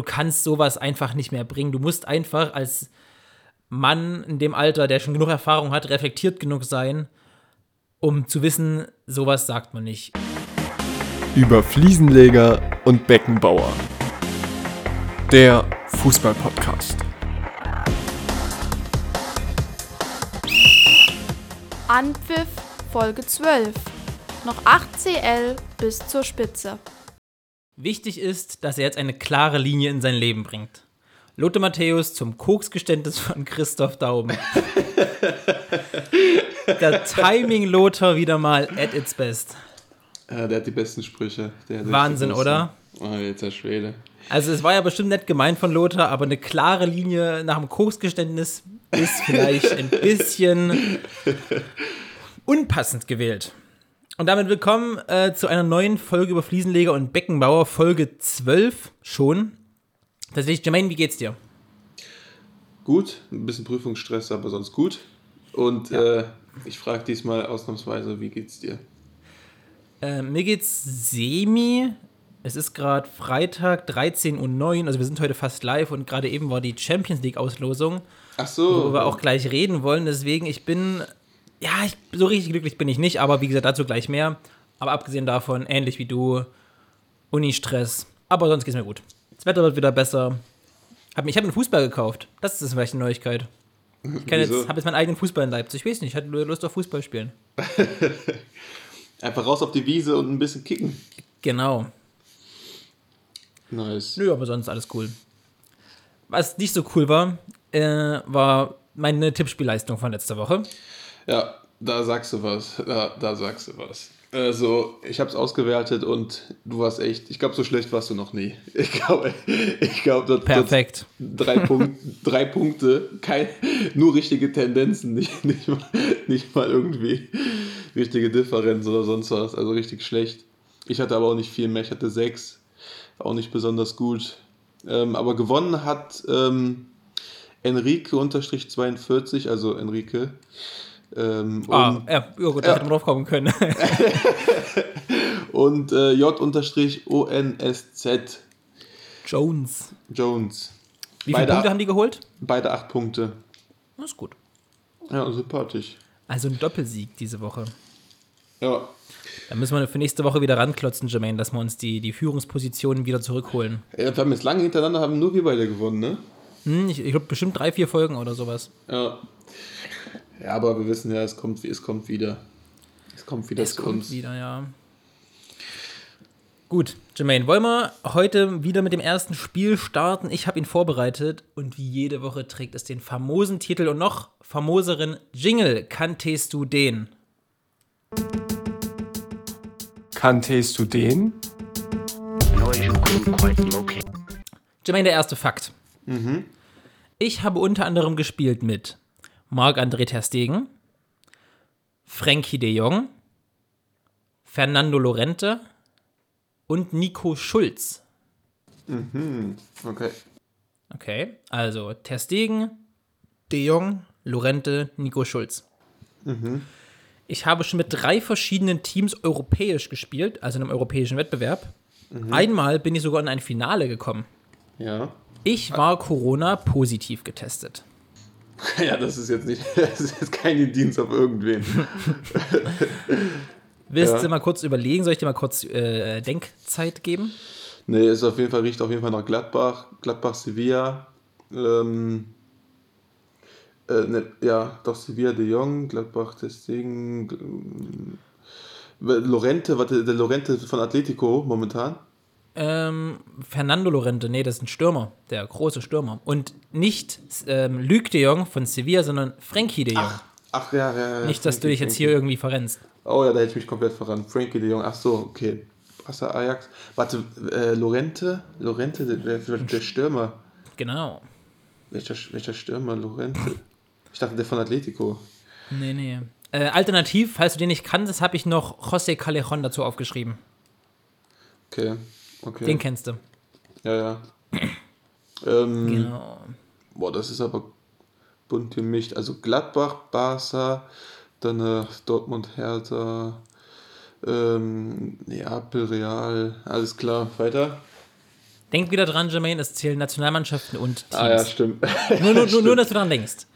Du kannst sowas einfach nicht mehr bringen. Du musst einfach als Mann in dem Alter, der schon genug Erfahrung hat, reflektiert genug sein, um zu wissen, sowas sagt man nicht. Über Fliesenleger und Beckenbauer. Der Fußballpodcast. Anpfiff Folge 12. Noch 8 CL bis zur Spitze. Wichtig ist, dass er jetzt eine klare Linie in sein Leben bringt. Lothar Matthäus zum Koksgeständnis von Christoph Dauben. Der Timing Lothar wieder mal at its best. Ja, der hat die besten Sprüche. Wahnsinn, oder? Oh, jetzt der Schwede. Also es war ja bestimmt nett gemeint von Lothar, aber eine klare Linie nach dem Koksgeständnis ist vielleicht ein bisschen unpassend gewählt. Und damit willkommen äh, zu einer neuen Folge über Fliesenleger und Beckenbauer, Folge 12 schon. Tatsächlich, Jermaine, wie geht's dir? Gut, ein bisschen Prüfungsstress, aber sonst gut. Und Ja. äh, ich frage diesmal ausnahmsweise, wie geht's dir? Äh, mir geht's semi. Es ist gerade Freitag, 13.09 Uhr, also wir sind heute fast live und gerade eben war die Champions League-Auslosung, Ach so. worüber wir auch gleich reden wollen. Deswegen, ich bin, ja, ich, so richtig glücklich bin ich nicht, aber wie gesagt, dazu gleich mehr. Aber abgesehen davon, ähnlich wie du, Uni-Stress. Aber sonst geht's mir gut. Das Wetter wird wieder besser. Hab, ich habe einen Fußball gekauft. Das ist vielleicht eine Neuigkeit. Ich jetzt, habe jetzt meinen eigenen Fußball in Leipzig. Ich weiß nicht, ich hatte Lust auf Fußball spielen. Einfach raus auf die Wiese und ein bisschen kicken. Genau. Nice. Nö, aber sonst alles cool. Was nicht so cool war, äh, war meine Tippspielleistung von letzter Woche. Ja, da sagst du was. Da, da sagst du was. Also, ich habe es ausgewertet und du warst echt, ich glaube, so schlecht warst du noch nie. Ich glaube, ich glaube, dort, Perfekt. dort drei, Punkt, drei Punkte, kein, nur richtige Tendenzen, nicht, nicht, mal, nicht mal irgendwie richtige Differenz oder sonst was. Also richtig schlecht. Ich hatte aber auch nicht viel mehr, ich hatte sechs, auch nicht besonders gut. Ähm, aber gewonnen hat ähm, Enrique unterstrich 42, also Enrique. Ähm, Ah, ja, gut, da Ja. hätte man drauf kommen können. und äh, J-ONSZ Jones. Jones. Wie viele Beide- Punkte haben die geholt? Beide acht Punkte. Das ist gut. Ja, sympathisch. Also ein Doppelsieg diese Woche. Ja. Da müssen wir für nächste Woche wieder ranklotzen, Jermaine, dass wir uns die, die Führungspositionen wieder zurückholen. ja. Wir haben jetzt lange hintereinander, haben nur wir beide gewonnen, ne? Hm, ich ich glaube bestimmt drei, vier Folgen oder sowas. Ja. Ja, aber wir wissen ja, es kommt, es kommt wieder. Es kommt wieder Es zu kommt uns. wieder, ja. Gut, Jermaine, wollen wir heute wieder mit dem ersten Spiel starten? Ich habe ihn vorbereitet und wie jede Woche trägt es den famosen Titel und noch famoseren Jingle. Kanntest du den? Kanntest du den? Jermaine, der erste Fakt. Ich habe unter anderem gespielt mit Marc-André Ter Stegen, Frankie de Jong, Fernando Lorente und Nico Schulz. Okay. Okay, also Ter Stegen, De Jong, Lorente, Nico Schulz. Ich habe schon mit drei verschiedenen Teams europäisch gespielt, also in einem europäischen Wettbewerb. Einmal bin ich sogar in ein Finale gekommen. Ja. Ich war Corona positiv getestet. Ja, das ist jetzt nicht, das ist jetzt kein Indienst auf irgendwen. Willst Ja. du mal kurz überlegen? Soll ich dir mal kurz äh, Denkzeit geben? Nee, ist auf jeden Fall, riecht auf jeden Fall nach Gladbach. Gladbach, Sevilla. Ähm, äh, ne, ja, doch Sevilla de Jong, Gladbach, Testegen. ähm, Lorente, warte, der Lorente von Atletico momentan. Ähm, Fernando Lorente, nee, das ist ein Stürmer, der große Stürmer. Und nicht ähm, Luc de Jong von Sevilla, sondern Frankie de Jong. Ach ja, ja, ja. nicht, dass du Frankie, dich jetzt hier irgendwie verrennst. Oh ja, da hätte ich mich komplett verrannt. Frankie de Jong, ach so, okay. Wasser Ajax. Warte, äh, Lorente? Lorente, der, der, der Stürmer. Genau. Welcher, welcher Stürmer? Lorente. Ich dachte, der von Atletico. Nee, nee. Äh, alternativ, falls du den nicht kanntest, habe ich noch José Callejon dazu aufgeschrieben. Okay, okay. Den kennst du. Ja, ja. Ähm, Genau. Boah, das ist aber bunt gemischt. Also Gladbach, Barca, dann Dortmund, Hertha, ähm, Neapel, Real, alles klar. Weiter? Denk wieder dran, Jermaine, es zählen Nationalmannschaften und Teams. Ah ja, stimmt. Nur, nur, nur, nur, dass du daran denkst.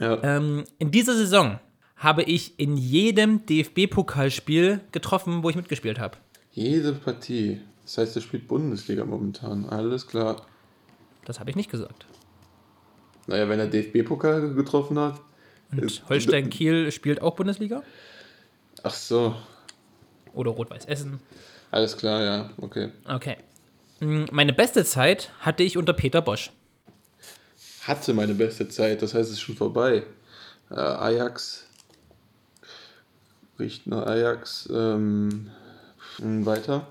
Ja. Ähm, in dieser Saison habe ich in jedem DFB-Pokalspiel getroffen, wo ich mitgespielt habe. Jede Partie. Das heißt, er spielt Bundesliga momentan. Alles klar. Das habe ich nicht gesagt. Naja, wenn er DFB-Pokal getroffen hat. Und Holstein Kiel spielt auch Bundesliga Ach so. oder Rot-Weiß Essen. Alles klar, ja. Okay. Okay. Mm, Meine beste Zeit hatte ich unter Peter Bosch. Hatte meine beste Zeit. Das heißt, es ist schon vorbei. Äh, Ajax. Riecht nach Ajax. Ähm, mh, weiter.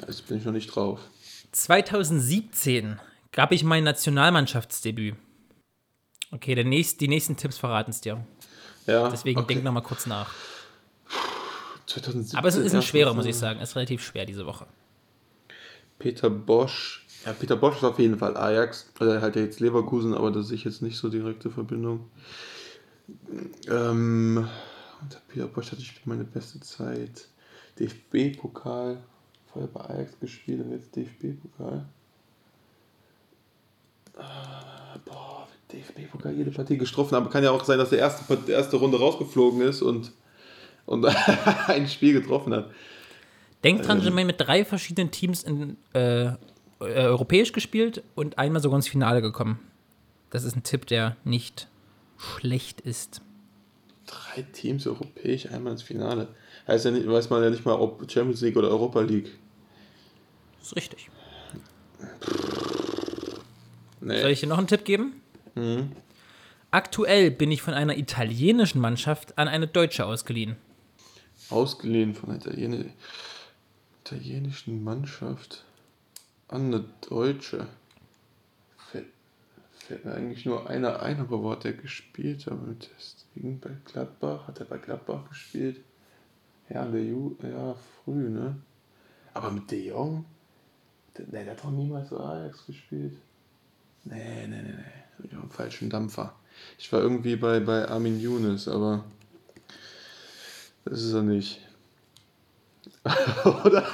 Jetzt bin ich noch nicht drauf. 2017 gab ich mein Nationalmannschaftsdebüt. Okay, der nächst, die nächsten Tipps verraten es dir. Ja, Deswegen okay. denk noch mal kurz nach. 2017 Aber es ist ein schwerer, muss ich sagen. Es ist relativ schwer diese Woche. Peter Bosch. Ja, Peter Bosch ist auf jeden Fall Ajax. Also er hat ja jetzt Leverkusen, aber da sehe ich jetzt nicht so direkte Verbindung. Ähm, unter Peter Bosch hatte ich meine beste Zeit. DFB-Pokal. Vorher bei Ajax gespielt und jetzt DFB-Pokal. Ah, Boah, DFB-Pokal jede Partie getroffen. Aber kann ja auch sein, dass der erste, die erste Runde rausgeflogen ist und, und ein Spiel getroffen hat. Denk dran, Jermaine mit drei verschiedenen Teams in, äh, äh, europäisch gespielt und einmal sogar ins Finale gekommen. Das ist ein Tipp, der nicht schlecht ist. Drei Teams europäisch, einmal ins Finale. Heißt ja nicht, weiß man ja nicht mal, ob Champions League oder Europa League. Das ist richtig. Nee. Soll ich dir noch einen Tipp geben? Aktuell bin ich von einer italienischen Mannschaft an eine deutsche ausgeliehen. Ausgeliehen von einer Italiener, italienischen Mannschaft an eine deutsche. Fällt, fällt mir eigentlich nur einer ein, aber wo hat der gespielt? Aber deswegen bei Gladbach. Hat er bei Gladbach gespielt? Ja, in der Ju ja, früh, ne? Aber mit De Jong? Nee, der hat doch niemals bei Ajax gespielt. Nee, nee, nee, nee. Bin ich dem falschen Dampfer. Ich war irgendwie bei, bei Armin Younes, aber das ist er nicht. Oder?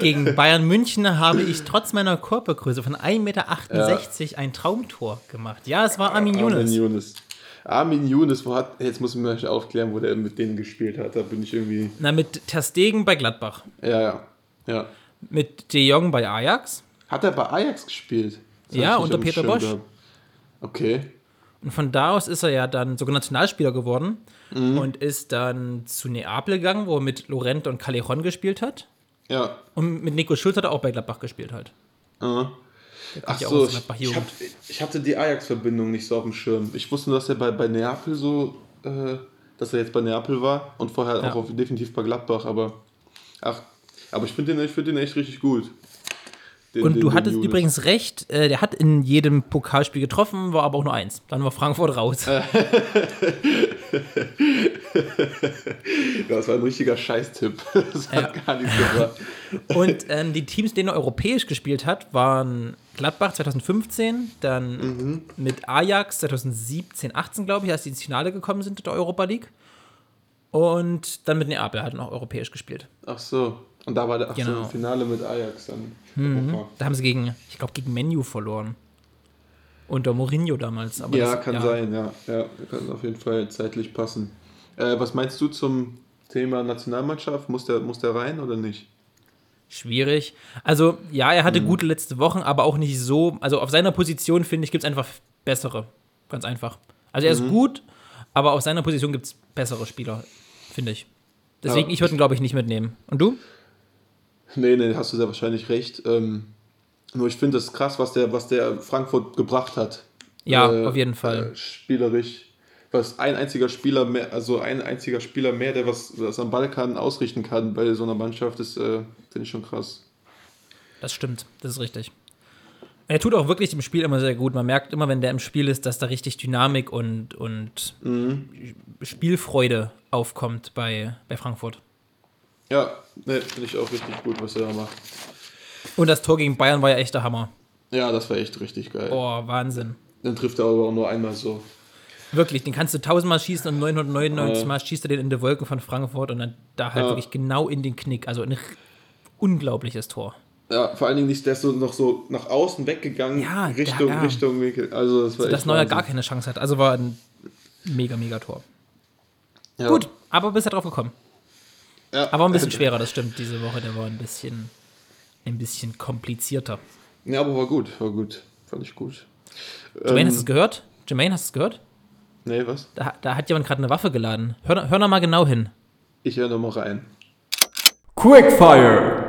Gegen Bayern München habe ich trotz meiner Körpergröße von 1,68 Meter ein Traumtor gemacht. Ja, es war Armin Armin Younes. Younes. Armin Younes, wo hat, jetzt muss ich mir aufklären, wo der mit denen gespielt hat. Da bin ich irgendwie. Na, mit Ter Stegen bei Gladbach. Ja, ja. ja. Mit De Jong bei Ajax. Hat er bei Ajax gespielt? Das Ja, unter Peter Bosch. gehabt. Okay. Und von da aus ist er ja dann sogar Nationalspieler geworden Mhm. und ist dann zu Neapel gegangen, wo er mit Lorente und Callejon gespielt hat. Ja. Und mit Nico Schulz hat er auch bei Gladbach gespielt halt. Äh. Ach so, ich, ich, hab, ich hatte die Ajax-Verbindung nicht so auf dem Schirm. Ich wusste nur, dass er bei, bei Neapel so, äh, dass er jetzt bei Neapel war und vorher Ja. auch auf, definitiv bei Gladbach, aber ach, aber ich finde den, ich find den echt richtig gut. Den- Und den- du den hattest Younes. übrigens recht, äh, der hat in jedem Pokalspiel getroffen, war aber auch nur eins. Dann war Frankfurt raus. Das war ein richtiger Scheißtipp. Das hat Ja. gar nichts gebracht. Und ähm, die Teams, denen er europäisch gespielt hat, waren Gladbach 2015, dann Mhm. mit Ajax 2017, 18, glaube ich, als die ins Finale gekommen sind der Europa League. Und dann mit Neapel hat er noch europäisch gespielt. Ach so. Und da war der ach so, Genau. im Finale mit Ajax dann. Europa. Da haben sie gegen, ich glaube, gegen Menu verloren. Unter Mourinho damals. Aber Ja, das, kann sein, ja. Ja, kann auf jeden Fall zeitlich passen. Äh, was meinst du zum Thema Nationalmannschaft? Muss der, muss der rein oder nicht? Schwierig. Also, ja, er Mhm. hatte gute letzte Wochen, aber auch nicht so. Also, auf seiner Position, finde ich, gibt es einfach bessere. Ganz einfach. Also, er Mhm. ist gut, aber auf seiner Position gibt es bessere Spieler, finde ich. Deswegen, Ja. ich würde ihn, glaube ich, nicht mitnehmen. Und du? Nee, nee, hast du sehr wahrscheinlich recht. Ähm, nur ich finde es krass, was der, was der Frankfurt gebracht hat. Ja, Äh, auf jeden Fall. Äh, spielerisch. Was ein einziger Spieler mehr, also ein einziger Spieler mehr, der was, was am Ball kann, ausrichten kann bei so einer Mannschaft, ist, äh, finde ich schon krass. Das stimmt, das ist richtig. Er tut auch wirklich im Spiel immer sehr gut. Man merkt immer, wenn der im Spiel ist, dass da richtig Dynamik und, und Mhm. Spielfreude aufkommt bei, bei Frankfurt. Ja, ne, finde ich auch richtig gut, was er da macht. Und das Tor gegen Bayern war ja echt der Hammer. Ja, das war echt richtig geil. Boah, Wahnsinn. Dann trifft er aber auch nur einmal so. Wirklich, den kannst du tausendmal schießen und 999 Ja. Mal schießt er den in die Wolken von Frankfurt und dann da halt Ja. wirklich genau in den Knick. Also ein unglaubliches Tor. Ja, vor allen Dingen nicht, der ist so noch so nach außen weggegangen, Ja, Richtung, ja. Richtung Winkel. Also das war dass echt Neuer Wahnsinn. gar keine Chance hat. Also war ein mega, mega Tor. Ja. Gut, aber bist ja drauf gekommen. Ja. Aber ein bisschen schwerer, das stimmt. Diese Woche, der war ein bisschen, ein bisschen komplizierter. Ja, aber war gut, war gut. Fand ich gut. Jermaine, Ähm, hast du es gehört? Jermaine, hast du es gehört? Nee, was? Da, da hat jemand gerade eine Waffe geladen. Hör, hör noch mal genau hin. Ich höre nochmal rein. Quickfire.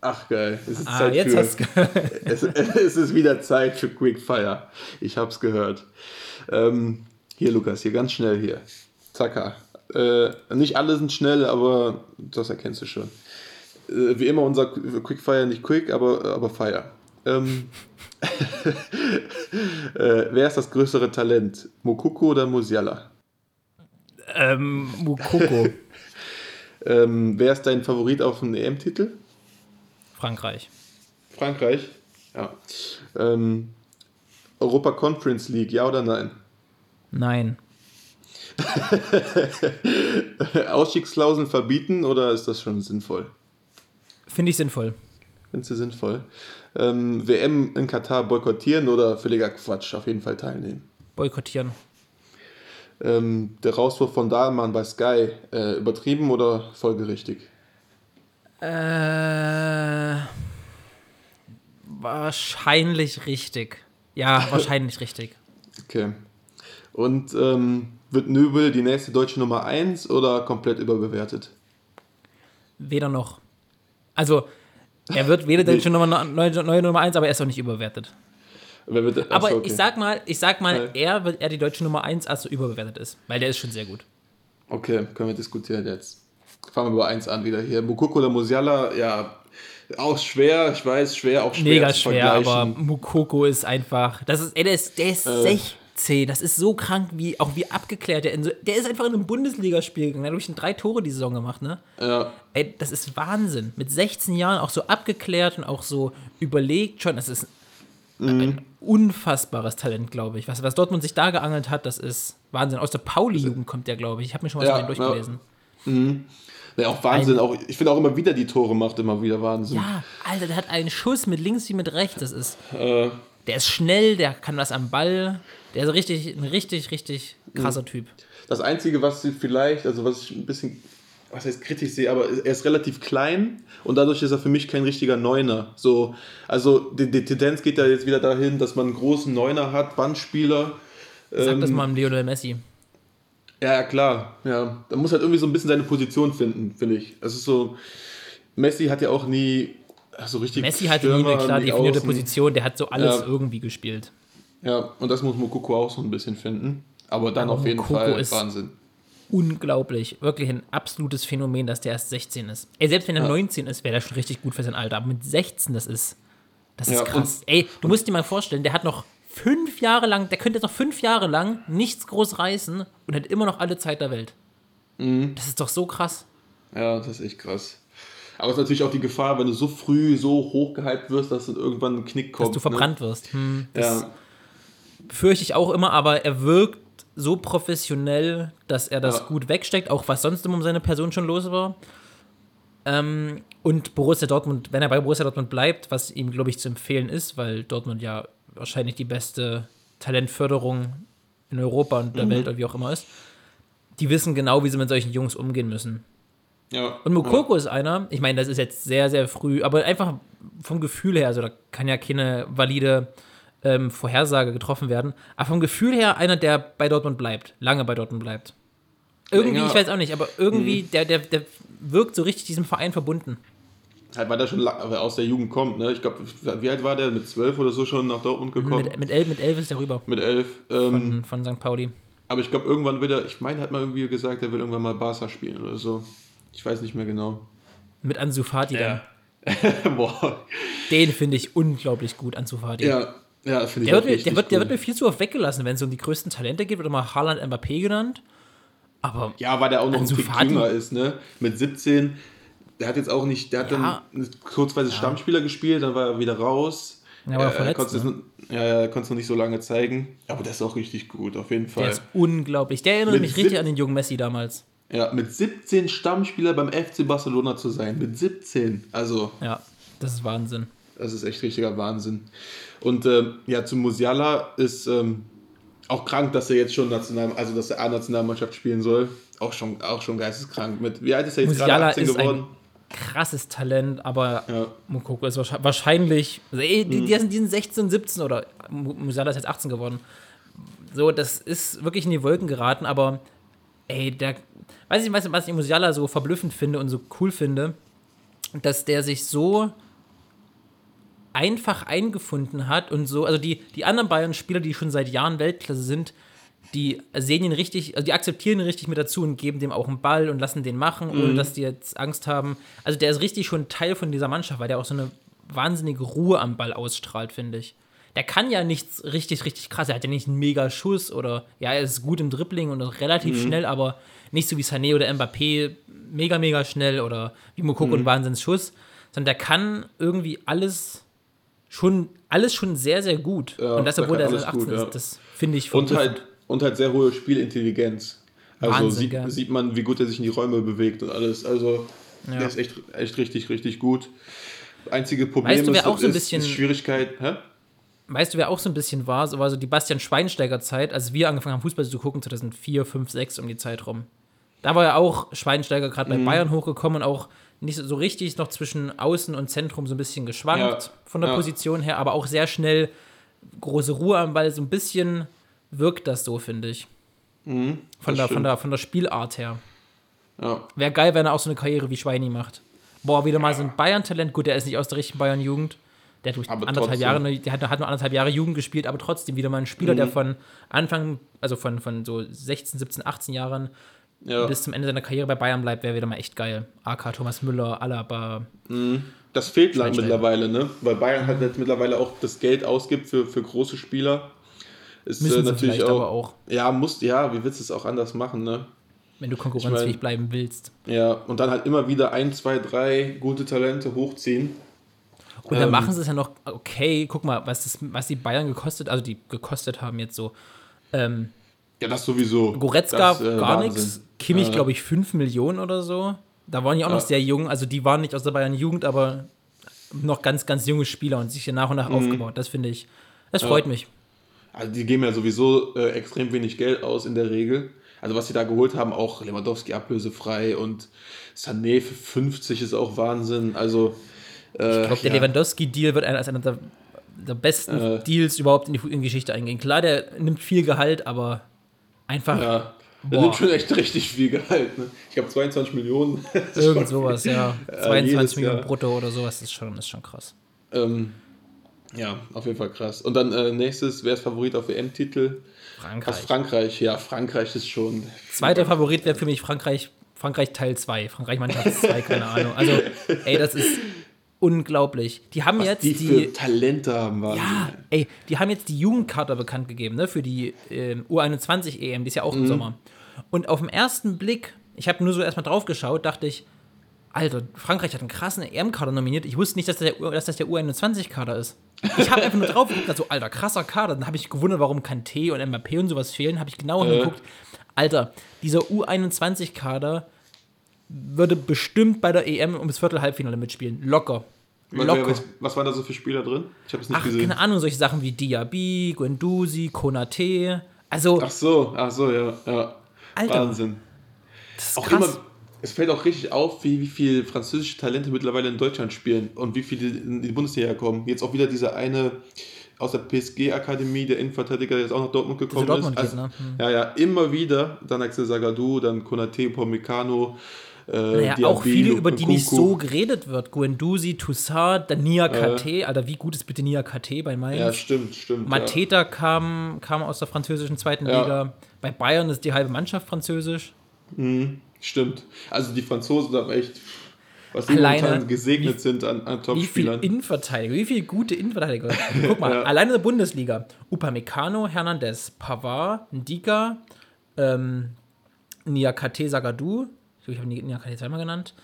Ach geil, es ist Ah, Zeit jetzt für, hast du gehört. es, es ist wieder Zeit für Quickfire. Ich hab's gehört. Ähm, hier, Lukas, hier ganz schnell hier. Zacka. Äh, nicht alle sind schnell, aber das erkennst du schon. Äh, wie immer unser Quickfire, nicht Quick, aber, aber Fire. Ähm, äh, wer ist das größere Talent? Mokoko oder Musiala? Ähm, Mukoko. Ähm, wer ist dein Favorit auf den EM-Titel? Frankreich. Frankreich. Ja. Ähm, Europa Conference League, ja oder nein? Nein. Ausstiegsklauseln verbieten oder ist das schon sinnvoll? Finde ich sinnvoll. Findest du sinnvoll? Ähm, WM in Katar boykottieren oder völliger Quatsch? Auf jeden Fall teilnehmen. Boykottieren. Ähm, der Rauswurf von Dahlmann bei Sky, äh, übertrieben oder folgerichtig? Äh, wahrscheinlich richtig. Ja, wahrscheinlich richtig. Okay. Und ähm, wird Nöbel die nächste deutsche Nummer 1 oder komplett überbewertet? Weder noch. Also, er wird weder der Nummer, neue, neue Nummer 1, aber er ist auch nicht überbewertet. Wer wird, Aber okay. ich sag mal, ich sag mal, Ja. er wird er die deutsche Nummer 1, als er überbewertet ist. Weil der ist schon sehr gut. Okay, können wir diskutieren jetzt. Fangen wir bei 1 an wieder hier. Mukoko oder Musiala, ja, auch schwer, ich weiß, schwer, auch schwer Mega zu schwer, aber. Mukoko ist einfach. Das ist, ey, der ist, der ist Äh. 16. Das ist so krank, wie auch wie abgeklärt der so, Der ist einfach in einem Bundesligaspiel gegangen. Der hat durch drei Tore die Saison gemacht, ne? Ja, Ey, das ist Wahnsinn. Mit 16 Jahren auch so abgeklärt und auch so überlegt schon. Das ist ein unfassbares Talent, glaube ich. Was, was Dortmund sich da geangelt hat, das ist Wahnsinn. Aus der Pauli-Jugend kommt der, glaube ich. Ich habe mir schon was Ja, dem durchgelesen. ja auch Wahnsinn. Auch, ich finde auch immer wieder die Tore macht immer wieder Wahnsinn. Ja. Alter, der hat einen Schuss mit links wie mit rechts. Das ist. Äh, Der ist schnell, der kann was am Ball. Der ist richtig, ein richtig, richtig Mhm. krasser Typ. das Einzige, was sie vielleicht, also was ich ein bisschen, was heißt kritisch sehe, aber er ist relativ klein und dadurch ist er für mich kein richtiger Neuner. So, also die, die Tendenz geht ja jetzt wieder dahin, dass man einen großen Neuner hat, Bandspieler. Sag Ähm, das mal dem Lionel Messi. Ja, ja, klar. Ja. Da muss halt irgendwie so ein bisschen seine Position finden, finde ich. Es ist so, Messi hat ja auch nie so richtig. Messi hatte nie eine klar nie definierte Außen. Position. Der hat so alles Ja. irgendwie gespielt. Ja, und das muss Mokoko auch so ein bisschen finden. Aber dann Aber auf jeden Moukoko Fall ist- Wahnsinn. Unglaublich. Wirklich ein absolutes Phänomen, dass der erst 16 ist. Ey, selbst wenn er 19 ist, wäre der schon richtig gut für sein Alter. Aber mit 16, das ist. Das ist Ja, krass. Ey, du musst dir mal vorstellen, der hat noch fünf Jahre lang, der könnte jetzt noch fünf Jahre lang nichts groß reißen und hat immer noch alle Zeit der Welt. Mhm. Das ist doch so krass. Ja, das ist echt krass. Aber es ist natürlich auch die Gefahr, wenn du so früh so hoch gehypt wirst, dass dann irgendwann ein Knick kommt. dass du verbrannt wirst. Hm, Ne? das Ja, befürchte ich auch immer, aber er wirkt so professionell, dass er das Ja. gut wegsteckt, auch was sonst um seine Person schon los war. Ähm, und Borussia Dortmund, wenn er bei Borussia Dortmund bleibt, was ihm, glaube ich, zu empfehlen ist, weil Dortmund ja wahrscheinlich die beste Talentförderung in Europa und der Mhm. Welt oder wie auch immer ist, die wissen genau, wie sie mit solchen Jungs umgehen müssen. ja. Und Mokoko ist einer, ich meine, das ist jetzt sehr, sehr früh, aber einfach vom Gefühl her, also da kann ja keine valide ähm, Vorhersage getroffen werden, aber vom Gefühl her einer, der bei Dortmund bleibt, lange bei Dortmont bleibt. Irgendwie, Länger. ich weiß auch nicht, aber irgendwie, Mhm. der, der, der wirkt so richtig diesem Verein verbunden. Halt, weil der schon aus der Jugend kommt, ne? Ich glaube, wie alt war der? Mit zwölf oder so schon nach Dortmund gekommen? Mit, mit, elf, mit elf ist er rüber Mit elf. Ähm, von, von St. Pauli. aber ich glaube, irgendwann will er, ich meine, hat man irgendwie gesagt, er will irgendwann mal Barca spielen oder so. Ich weiß nicht mehr genau. Mit Ansu Fati dann. Boah. Den finde ich unglaublich gut, Ansu Fati. Ja, ja finde ich Der wird, der, wird, der cool. wird mir viel zu oft weggelassen, wenn es um die größten Talente geht, wird immer Haaland Mbappé genannt. Aber Ja, weil der auch noch ein Tick jünger ist, ne? Mit 17. Der hat jetzt auch nicht, der hat Ja. dann kurzweise Stammspieler gespielt, dann war er wieder raus. Ja, war Äh, verletzt, es ne? n- Ja, ja, konntest du nicht so lange zeigen. Aber der ist auch richtig gut, auf jeden Fall. der ist unglaublich. Der erinnert Mit mich richtig an den jungen Messi damals. Ja, mit 17 Stammspieler beim FC Barcelona zu sein. Mit 17. Also, Ja, das ist Wahnsinn. Das ist echt richtiger Wahnsinn. Und ähm, ja, zu Musiala ist ähm, auch krank, dass er jetzt schon national, also dass er A-Nationalmannschaft spielen soll. Auch schon, auch schon geisteskrank. Mit, wie alt ist er jetzt gerade? Musiala 18 ist geworden? ein krasses Talent, aber Ja. Mukoko ist wahrscheinlich, also, ey, die, die, sind, die sind 16, 17 oder Mu- Musiala ist jetzt 18 geworden. So, das ist wirklich in die Wolken geraten, aber ey, der, weiß ich, was, ich Musiala so verblüffend finde und so cool finde, dass der sich so einfach eingefunden hat und so, also die, die anderen Bayern-Spieler, die schon seit Jahren Weltklasse sind, die sehen ihn richtig, also die akzeptieren ihn richtig mit dazu und geben dem auch einen Ball und lassen den machen, ohne dass die jetzt Angst haben. Also der ist richtig schon Teil von dieser Mannschaft, weil der auch so eine wahnsinnige Ruhe am Ball ausstrahlt, finde ich. Der kann ja nichts richtig, richtig krass. Er hat ja nicht einen mega Schuss oder ja, er ist gut im Dribbling und relativ schnell, aber nicht so wie Sané oder Mbappé mega, mega schnell oder wie Mokoko ein Wahnsinnsschuss, sondern der kann irgendwie alles schon, alles schon sehr, sehr gut. Ja, und das, obwohl er alles erst 18 gut, ja. ist, das finde ich Und halt, und halt sehr hohe Spielintelligenz. Also Wahnsinn, sieht, gell? sieht man, wie gut er sich in die Räume bewegt und alles. Also Ja. der ist echt, echt richtig, richtig gut. Einzige Problem Weißt du, ist, auch so ein bisschen- Schwierigkeit. Hä? Weißt du, wer auch so ein bisschen war? So war so die Bastian Schweinsteiger-Zeit, als wir angefangen haben, Fußball zu gucken, 2004, 5, 6 um die Zeit rum. Da war ja auch Schweinsteiger gerade bei Mhm. Bayern hochgekommen und auch nicht so richtig noch zwischen Außen und Zentrum so ein bisschen geschwankt Ja, von der ja. Position her, aber auch sehr schnell große Ruhe am Ball. So ein bisschen wirkt das so, finde ich. Von, Mhm, das der, von, der, von der Spielart her. Ja. Wäre geil, wenn er auch so eine Karriere wie Schweini macht. Boah, wieder mal so ein Bayern-Talent. Gut, der ist nicht aus der richtigen Bayern-Jugend. Der hat durch anderthalb trotzdem. Jahre, der hat, hat nur anderthalb Jahre Jugend gespielt, aber trotzdem wieder mal ein Spieler, Mhm. der von Anfang, also von, von so 16, 17, 18 Jahren Ja. bis zum Ende seiner Karriere bei Bayern bleibt, wäre wieder mal echt geil. AK, Thomas Müller, Alaba. Das fehlt lang Schweinsteiger. mittlerweile, ne? Weil Bayern halt jetzt mittlerweile auch das Geld ausgibt für, für große Spieler. Ist Müssen äh, natürlich auch, aber auch, Ja, muss, ja, wie willst du es auch anders machen, ne? wenn du konkurrenzfähig Ich mein- bleiben willst. Ja, und dann halt immer wieder ein, zwei, drei gute Talente hochziehen. Und dann Ähm. machen sie es ja noch, okay, guck mal, was, das, was die Bayern gekostet, also die gekostet haben jetzt so. Ähm, Ja, das sowieso. Goretzka Das, äh, gar nichts. Kimmich, Ja. glaube ich, 5 Millionen oder so. Da waren die auch Ja. noch sehr jung. Also die waren nicht aus der Bayern-Jugend, aber noch ganz, ganz junge Spieler und sich hier nach und nach aufgebaut. Das finde ich, das freut mich. Also die geben ja sowieso äh, extrem wenig Geld aus in der Regel. Also was sie da geholt haben, auch Lewandowski ablösefrei und Sané für 50 ist auch Wahnsinn. Also äh, Ich glaube, der ja. Lewandowski-Deal wird als einer der, der besten Äh. Deals überhaupt in die, in die Geschichte eingehen. Klar, der nimmt viel Gehalt, aber einfach Ja, Boah. nimmt schon echt richtig viel Gehalt. Ne? Ich glaube 22 Millionen. Irgend sowas, ja. Äh, 22 jedes Millionen Jahr. brutto oder sowas ist schon, ist schon krass. Ähm, ja, auf jeden Fall krass. Und dann äh, nächstes, wer ist Favorit auf WM-Titel? Aus Frankreich. Frankreich. Ja, Frankreich ist schon. Zweiter Favorit wäre für mich Frankreich, Frankreich Teil 2. Frankreich Mannschaft 2, keine Ahnung. Also, ey, das ist unglaublich. Die haben Was jetzt die, die. Talente haben, Wahnsinn. ja, ey, die haben jetzt die Jugendkarte bekannt gegeben, ne, für die ähm, U21 EM, die ist ja Mhm. auch im Sommer. Und auf den ersten Blick, ich habe nur so erstmal drauf geschaut, dachte ich, Alter, Frankreich hat einen krassen EM-Kader nominiert. Ich wusste nicht, dass das der, dass das der U21-Kader ist. Ich habe einfach nur drauf geguckt, so, Alter, krasser Kader. Dann habe ich gewundert, warum Kanté und Mbappé und sowas fehlen. Habe ich genau hingeguckt. Alter, dieser U21-Kader würde bestimmt bei der EM ums Viertel-Halbfinale mitspielen. Locker. Was, Locker. was, was waren da so für Spieler drin? Ich habe es nicht Ach, gesehen. keine Ahnung, solche Sachen wie Diaby, Guendouzi, Konate. Also, Ach so, ach so, ja. ja. Alter, Wahnsinn. das ist Auch krass. immer, es fällt auch richtig auf, wie, wie viele französische Talente mittlerweile in Deutschland spielen und wie viele in die Bundesliga kommen. Jetzt auch wieder dieser eine aus der PSG-Akademie, der Innenverteidiger, der jetzt auch nach Dortmund gekommen Dortmund ist. geht, ne? Hm. Ja, ja, immer wieder. Dann Axel Sagadou, dann Konate, Pomecano. Äh, naja, auch viele, über die nicht so geredet wird. Guendouzi, Toussaint, dann Nia KT. Alter, wie gut ist bitte Nia KT bei Mainz? Ja, stimmt, stimmt. Mateta kam, kam aus der französischen zweiten Ja. Liga. Bei Bayern ist die halbe Mannschaft französisch. Ja, stimmt. Also die Franzosen haben echt, was momentan gesegnet wie- sind an, an Wie viel Topspielern. Innenverteidiger, wie viele gute Innenverteidiger. Guck mal, Ja. alleine in der Bundesliga. Upamecano, Hernandez, Pavard, Ndika, ähm, Niakate Sagadou. Ich glaube, ich habe Ni- Niakate zweimal genannt.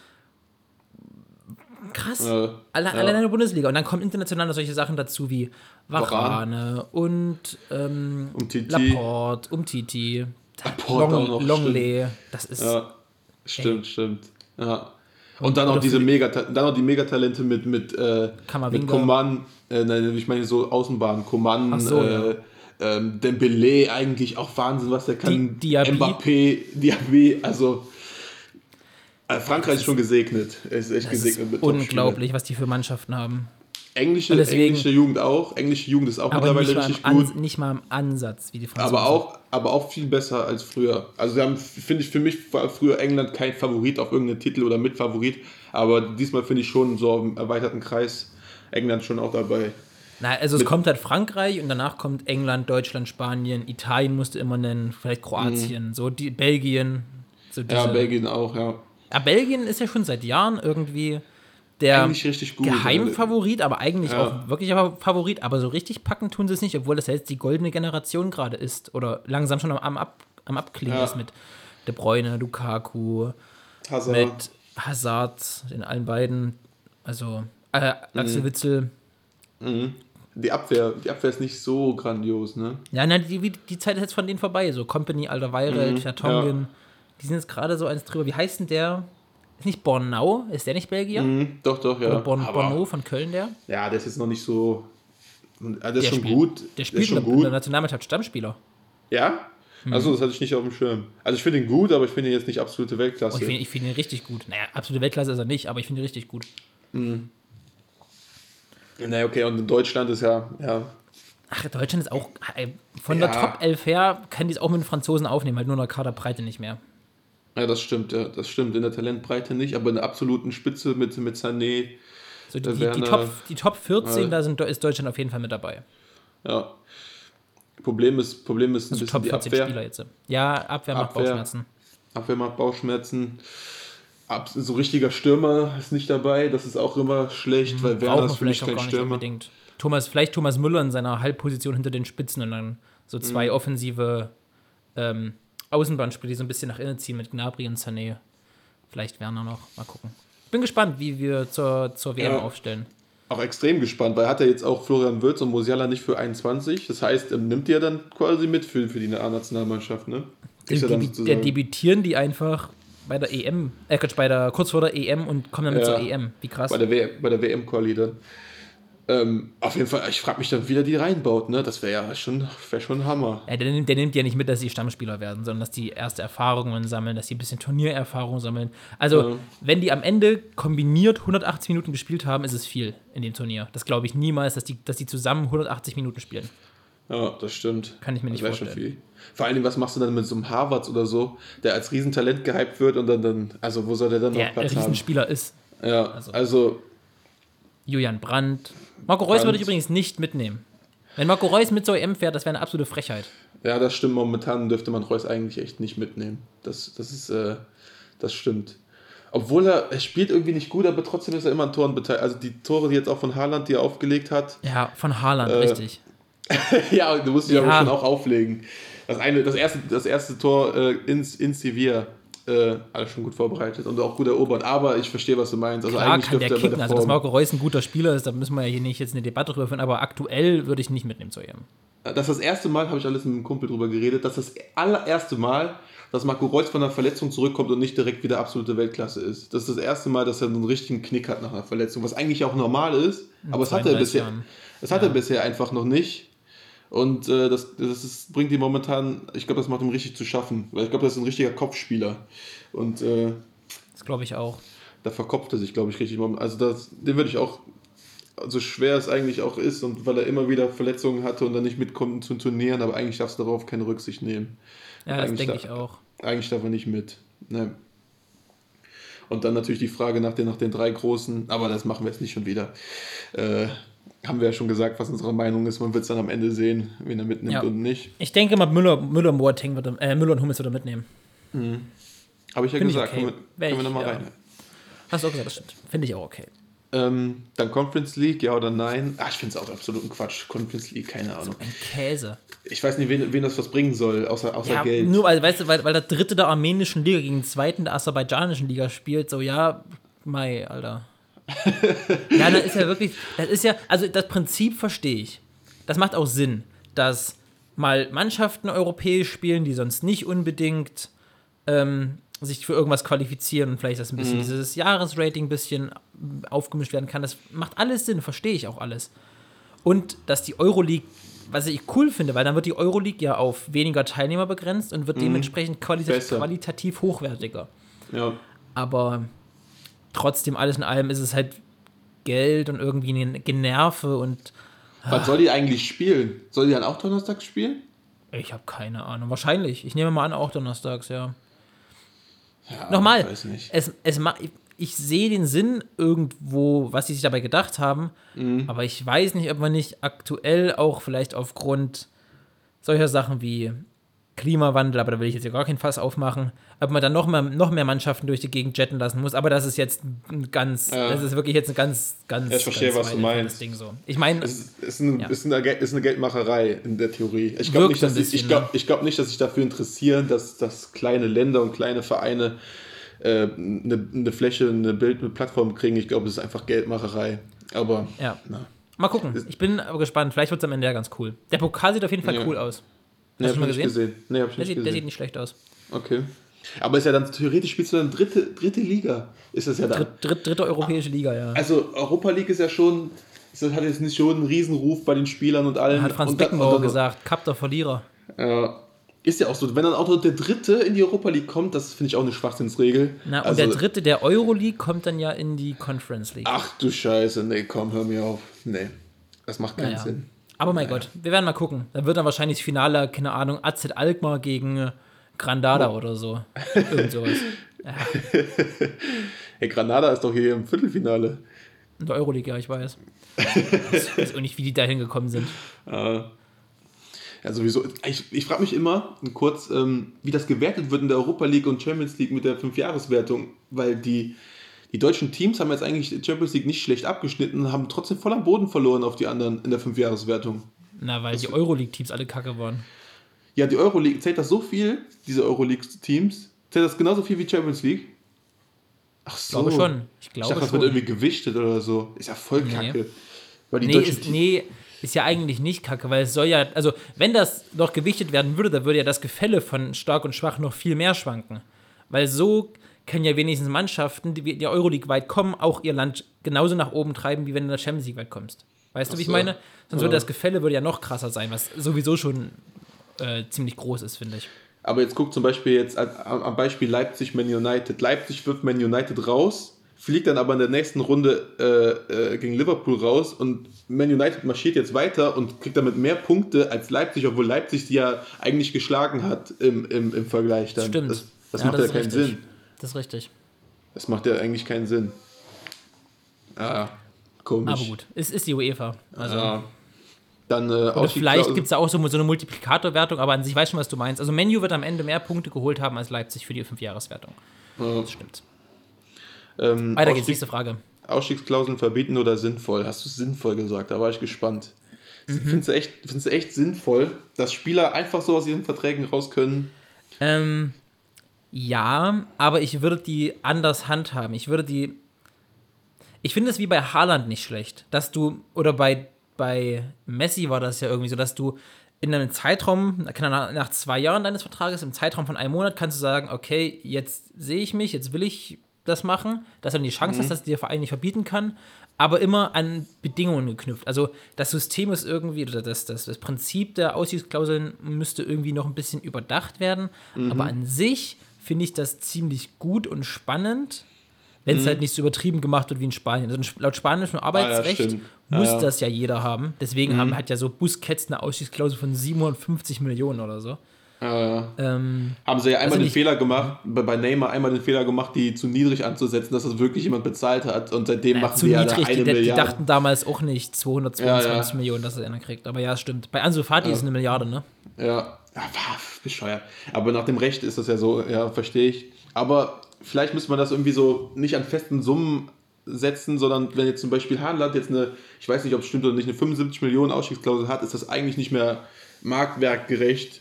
Krass. Äh, Alle, ja. Alleine in der Bundesliga. Und dann kommen international noch solche Sachen dazu wie Varane und ähm, Umtiti. Laporte, Umtiti, Laporte auch Long, noch, Longley. Das ist Ja, stimmt, stimmt. Ja. Und dann Oder auch diese Mega, dann auch die Megatalente mit mit äh, mit Coman, äh, nein, ich meine so Außenbahn, Coman, so, äh, ja. ähm, Dembele eigentlich auch Wahnsinn, was der kann. Di- Diaby. Mbappé, Diaby, also äh, Frankreich ist schon gesegnet. Es ist echt Das ist gesegnet mit unglaublich, was die für Mannschaften haben. Englische, deswegen- englische Jugend auch. Englische Jugend ist auch nicht mittlerweile im richtig gut. An, nicht mal im Ansatz, wie die Franzosen. Aber auch, aber auch viel besser als früher. Also wir haben, finde ich, für mich war früher England kein Favorit auf irgendeinen Titel oder Mitfavorit. Aber diesmal finde ich schon so im erweiterten Kreis England schon auch dabei. Na, also es Mit- kommt halt Frankreich und danach kommt England, Deutschland, Spanien, Italien musst du immer nennen, vielleicht Kroatien, so die Belgien. So diese, Mhm. Ja, Belgien auch, ja. Ja, Belgien ist ja schon seit Jahren irgendwie der gut. Geheimfavorit, aber eigentlich Ja. auch wirklich aber Favorit, aber so richtig packen tun sie es nicht, obwohl das ja jetzt die goldene Generation gerade ist oder langsam schon am, Ab, am Abklingen Ja. ist mit De Bruyne, Lukaku, Hazard. mit Hazard, in allen beiden, also äh, Mhm. Axel Witzel. Die Abwehr, die Abwehr ist nicht so grandios, ne? Ja, nein, die, die Zeit ist jetzt von denen vorbei. So Company, Alter Weireld, Mhm, Vertongen. Die sind jetzt gerade so eins drüber. Wie heißt denn der? Ist nicht Bornau? Ist der nicht Belgier? Mhm, doch, doch, ja. Oder Born, Aber- Bornau von Köln, der? Ja, der ist jetzt noch nicht so. Ja, der ist der schon spielt, gut. Der spielt ist schon der, in gut. der Nationalmannschaft Stammspieler. Ja? Mhm. Also das hatte ich nicht auf dem Schirm. Also ich finde ihn gut, aber ich finde ihn jetzt nicht absolute Oh, Weltklasse. ich finde find ihn richtig gut. Naja, absolute Weltklasse ist er nicht, aber ich finde ihn richtig gut. naja, okay, und in Deutschland ist ja, ja, Ach, Deutschland ist auch. ey, Von Ja. der Top 11 her kann die es auch mit den Franzosen aufnehmen, halt nur in der Kaderbreite nicht mehr. Ja, das stimmt, ja, das stimmt. In der Talentbreite nicht, aber in der absoluten Spitze mit, mit Sané, So die, Der die, die, Top, die Top 14, Ja. da sind, ist Deutschland auf jeden Fall mit dabei. ja. Problem ist, Problem ist ein Also bisschen Top die 14 Abwehr. Spieler jetzt. Ja, Abwehr macht Abwehr. Bauchschmerzen. Abwehr macht Bauchschmerzen. Ab, so richtiger Stürmer ist nicht dabei, das ist auch immer schlecht, weil Werner ist für mich kein Stürmer. unbedingt. Thomas, vielleicht Thomas Müller in seiner Halbposition hinter den Spitzen und dann so zwei Mhm. offensive ähm, Außenbahnspieler, die so ein bisschen nach innen ziehen mit Gnabry und Sané. Vielleicht Werner noch. Mal gucken. Bin gespannt, wie wir zur, zur WM Ja. aufstellen. Auch extrem gespannt, weil hat er jetzt auch Florian Wirtz und Musiala nicht für 21. Das heißt, er nimmt die ja dann quasi mit für, für die A-Nationalmannschaft, ne? Ist Der, debütieren die einfach bei der EM, äh, Quatsch, bei der, kurz vor der EM und kommen dann mit Ja. zur EM. Wie krass. bei der, W- bei der WM-Quali dann. Ähm, auf jeden Fall, ich frage mich dann, wie der die reinbaut, ne? Das wäre ja schon, wär schon ein Hammer. Ja, der, nimmt- der nimmt ja nicht mit, dass sie Stammspieler werden, sondern dass die erste Erfahrungen sammeln, dass sie ein bisschen Turniererfahrung sammeln. Also, Ja. wenn die am Ende kombiniert 180 Minuten gespielt haben, ist es viel in dem Turnier. Das glaube ich niemals, dass die, dass die zusammen 180 Minuten spielen. Ja, das stimmt. Kann ich mir nicht wär schon vorstellen. viel. Vor allem, was machst du dann mit so einem Harvards oder so, der als Riesentalent gehypt wird und dann, dann also wo soll der dann Der noch Platz haben? Riesenspieler ist. Ja, also, Julian Brandt. Marco Reus würde ich übrigens nicht mitnehmen. Wenn Marco Reus mit zur EM fährt, das wäre eine absolute Frechheit. ja, das stimmt. Momentan dürfte man Reus eigentlich echt nicht mitnehmen. Das, das ist, äh, das stimmt. Obwohl er, er spielt irgendwie nicht gut, aber trotzdem ist er immer an Toren beteiligt. Also die Tore, die jetzt auch von Haaland, die er aufgelegt hat, Ja, von Haaland, Äh, richtig. ja, du musst dich Ja. aber schon auch auflegen. Das, eine, das, erste, das erste Tor äh, in, in Sevilla, äh, alles schon gut vorbereitet und auch gut erobert. Aber ich verstehe, was du meinst. Also Klar eigentlich kann der er kicken. der Also, dass Marco Reus ein guter Spieler ist, da müssen wir ja hier nicht jetzt eine Debatte drüber führen, aber aktuell würde ich nicht mitnehmen zur EM. Das ist das erste Mal, habe ich alles mit einem Kumpel drüber geredet, das ist das allererste Mal, dass Marco Reus von einer Verletzung zurückkommt und nicht direkt wieder absolute Weltklasse ist. Das ist das erste Mal, dass er einen richtigen Knick hat nach einer Verletzung, was eigentlich auch normal ist, aber das hat er 32 bisher, das hat er bisher einfach noch nicht. Und äh, das, das ist, bringt ihn momentan, ich glaube, das macht ihm richtig zu schaffen, weil ich glaube, das ist ein richtiger Kopfspieler. Und äh, Das glaube ich auch. da verkopft er sich, glaube ich, richtig. Also das, den würde ich auch, so schwer es eigentlich auch ist und weil er immer wieder Verletzungen hatte und dann nicht mitkommt zu Turnieren, aber eigentlich darfst du darauf keine Rücksicht nehmen. Ja, das denke ich auch. Eigentlich darf er nicht mit. Ne. Und dann natürlich die Frage nach den, nach den drei Großen, aber das machen wir jetzt nicht schon wieder. Äh, haben wir ja schon gesagt, was unsere Meinung ist. Man wird es dann am Ende sehen, wen er mitnimmt Ja. und nicht. Ich denke mal, Müller, Müller und Boateng wird er, äh, Müller und Hummels wird er mitnehmen. Habe ich ja Finde ich gesagt. okay. Können wir, können wir ich, nochmal ja. rein. Hast du auch gesagt, das stimmt. Finde ich auch okay. Ähm, dann Conference League, ja oder nein? Ah, ich finde es auch absoluten Quatsch. Conference League, keine Ahnung. Ein Käse. Ich weiß nicht, wen, wen das was bringen soll, außer, außer Ja, Geld. nur weil, weißt du, weil, weil der Dritte der armenischen Liga gegen den Zweiten der aserbaidschanischen Liga spielt, so, ja, Mai, Alter. ja, das ist ja wirklich, das ist ja, also das Prinzip verstehe ich. Das macht auch Sinn, dass mal Mannschaften europäisch spielen, die sonst nicht unbedingt ähm, sich für irgendwas qualifizieren und vielleicht das ein Mhm. bisschen dieses Jahresrating ein bisschen aufgemischt werden kann. Das macht alles Sinn, verstehe ich auch alles. Und dass die Euroleague, was ich cool finde, weil dann wird die Euroleague ja auf weniger Teilnehmer begrenzt und wird dementsprechend Mhm. Besser. qualitativ hochwertiger. Ja. Aber trotzdem, alles in allem ist es halt Geld und irgendwie ein Generve und Was soll die eigentlich spielen? Soll die dann auch Donnerstag spielen? ich habe keine Ahnung. Wahrscheinlich. Ich nehme mal an, auch donnerstags, ja. Ja, Nochmal, Ich weiß nicht. es, es ich sehe den Sinn irgendwo, was sie sich dabei gedacht haben, Mhm. aber ich weiß nicht, ob man nicht aktuell auch vielleicht aufgrund solcher Sachen wie Klimawandel, aber da will ich jetzt ja gar kein Fass aufmachen, ob man dann noch mehr, noch mehr Mannschaften durch die Gegend jetten lassen muss. Aber das ist jetzt ein ganz, Ja. das ist wirklich jetzt ein ganz, ganz, Ja, ich verstehe, ganz was du meinst. Ding so. Ich meine, Es ist, ist, ein, Ja. ist, eine, ist eine Geldmacherei in der Theorie. Ich glaube nicht, dass ich, ich bisschen, glaub, ne? ich glaub nicht, dass sich dafür interessieren, dass, dass kleine Länder und kleine Vereine äh, eine, eine Fläche, eine Bild, eine Plattform kriegen. Ich glaube, es ist einfach Geldmacherei. Aber ja. na. Mal gucken. Ich bin aber gespannt. Vielleicht wird es am Ende ja ganz cool. Der Pokal sieht auf jeden Fall cool aus. Nee, Hast du hab mal gesehen? gesehen. Nee, hab ich Der nicht sieht, der gesehen. sieht nicht schlecht aus. Okay. Aber ist ja dann theoretisch spielst du dann dritte, dritte Liga. Ist das ja dann. Dritt, dritt, dritte europäische Liga, ja. Also Europa League ist ja schon, das hat jetzt nicht schon einen Riesenruf bei den Spielern und allen. Hat Franz und, Beckenbauer und gesagt, Cup der Verlierer. Ja. Ist ja auch so, wenn dann auch noch der Dritte in die Europa League kommt, das finde ich auch eine Schwachsinnsregel. Na, und Also- der dritte der Euroleague kommt dann ja in die Conference League. Ach du Scheiße, nee, komm, hör mir auf. Nee, das macht keinen Naja. Sinn. Aber mein Gott, wir werden mal gucken. Dann wird dann wahrscheinlich das Finale, keine Ahnung, AZ Alkmaar gegen äh, Grandada Oh. oder so. Irgend sowas. Hey, Granada ist doch hier im Viertelfinale. In der Euroleague, ja, ich weiß. Ich weiß auch nicht, wie die da hingekommen sind. Äh, ja, sowieso. Ich, ich frage mich immer, kurz, ähm, wie das gewertet wird in der Europa League und Champions League mit der Fünfjahreswertung, weil die, die deutschen Teams haben jetzt eigentlich die Champions League nicht schlecht abgeschnitten, haben trotzdem voll am Boden verloren auf die anderen in der Fünfjahreswertung. Na, weil die Euroleague-Teams alle kacke waren. Ja, die Euroleague, zählt das so viel, diese Euroleague-Teams? Zählt das genauso viel wie Champions League? Ach so. glaube schon. Ich Ich glaube dachte, das schon. wird irgendwie gewichtet oder so. Ist ja voll Nee. kacke. Weil die Nee deutschen ist, Teams- nee, ist ja eigentlich nicht kacke, weil es soll ja, also wenn das noch gewichtet werden würde, dann würde ja das Gefälle von stark und schwach noch viel mehr schwanken. Weil so können ja wenigstens Mannschaften, die in der Euroleague weit kommen, auch ihr Land genauso nach oben treiben, wie wenn du in der Champions League weit kommst. Weißt du, wie ich meine? Sonst Ja. würde das Gefälle würde ja noch krasser sein, was sowieso schon äh, ziemlich groß ist, finde ich. Aber jetzt guck zum Beispiel jetzt am Beispiel Leipzig Man United. Leipzig wirft Man United raus, fliegt dann aber in der nächsten Runde äh, äh, gegen Liverpool raus und Man United marschiert jetzt weiter und kriegt damit mehr Punkte als Leipzig, obwohl Leipzig die ja eigentlich geschlagen hat im, im, im Vergleich dann. Stimmt. Das, das macht ja ist keinen richtig. Sinn. Das ist richtig. Das macht ja eigentlich keinen Sinn. Ah, komisch. Aber gut, es ist die UEFA. Also. Ja. Dann äh, Oder vielleicht gibt es da auch so, so eine Multiplikatorwertung, aber an sich weiß schon, was du meinst. Also Menu wird am Ende mehr Punkte geholt haben als Leipzig für die Fünfjahreswertung. Ja. Das stimmt. ähm, Weiter geht's, nächste Frage. Ausstiegsklauseln verbieten oder sinnvoll? Hast du sinnvoll gesagt? Da war ich gespannt. Mhm. Findest, du echt, findest du echt sinnvoll, dass Spieler einfach so aus ihren Verträgen raus können? Ähm, ja, aber ich würde die anders handhaben. Ich würde die. Ich finde es wie bei Haaland nicht schlecht, dass du, oder bei, bei Messi war das ja irgendwie so, dass du in einem Zeitraum, nach zwei Jahren deines Vertrages, im Zeitraum von einem Monat, kannst du sagen, okay, jetzt sehe ich mich, jetzt will ich das machen, dass du dann die Chance hast, dass dir der Verein nicht verbieten kann, aber immer an Bedingungen geknüpft. Also das System ist irgendwie, oder das, das, das Prinzip der Ausstiegsklauseln müsste irgendwie noch ein bisschen überdacht werden, aber an sich finde ich das ziemlich gut und spannend, wenn es halt nicht so übertrieben gemacht wird wie in Spanien. Also laut spanischem Arbeitsrecht stimmt. Ja, muss ja. das ja jeder haben. Deswegen haben, hat ja so Busquets eine Ausstiegsklausel von 750 Millionen oder so. Äh, Ähm, haben sie ja einmal Also den nicht- Fehler gemacht, bei Neymar einmal den Fehler gemacht, die zu niedrig anzusetzen, dass das wirklich jemand bezahlt hat. Und seitdem machen sie ja eine Die, die Milliarde. dachten damals auch nicht 222 Ja, ja. Millionen, dass er einer kriegt. Aber ja, es stimmt. Bei Ansu Fati ist es eine Milliarde, ne? Ja, ja bescheuert. Aber nach dem Recht ist das ja so, ja, verstehe ich. Aber vielleicht müsste man das irgendwie so nicht an festen Summen setzen, sondern wenn jetzt zum Beispiel Haaland jetzt eine, ich weiß nicht, ob es stimmt oder nicht, eine 75 Millionen Ausstiegsklausel hat, ist das eigentlich nicht mehr marktwertgerecht.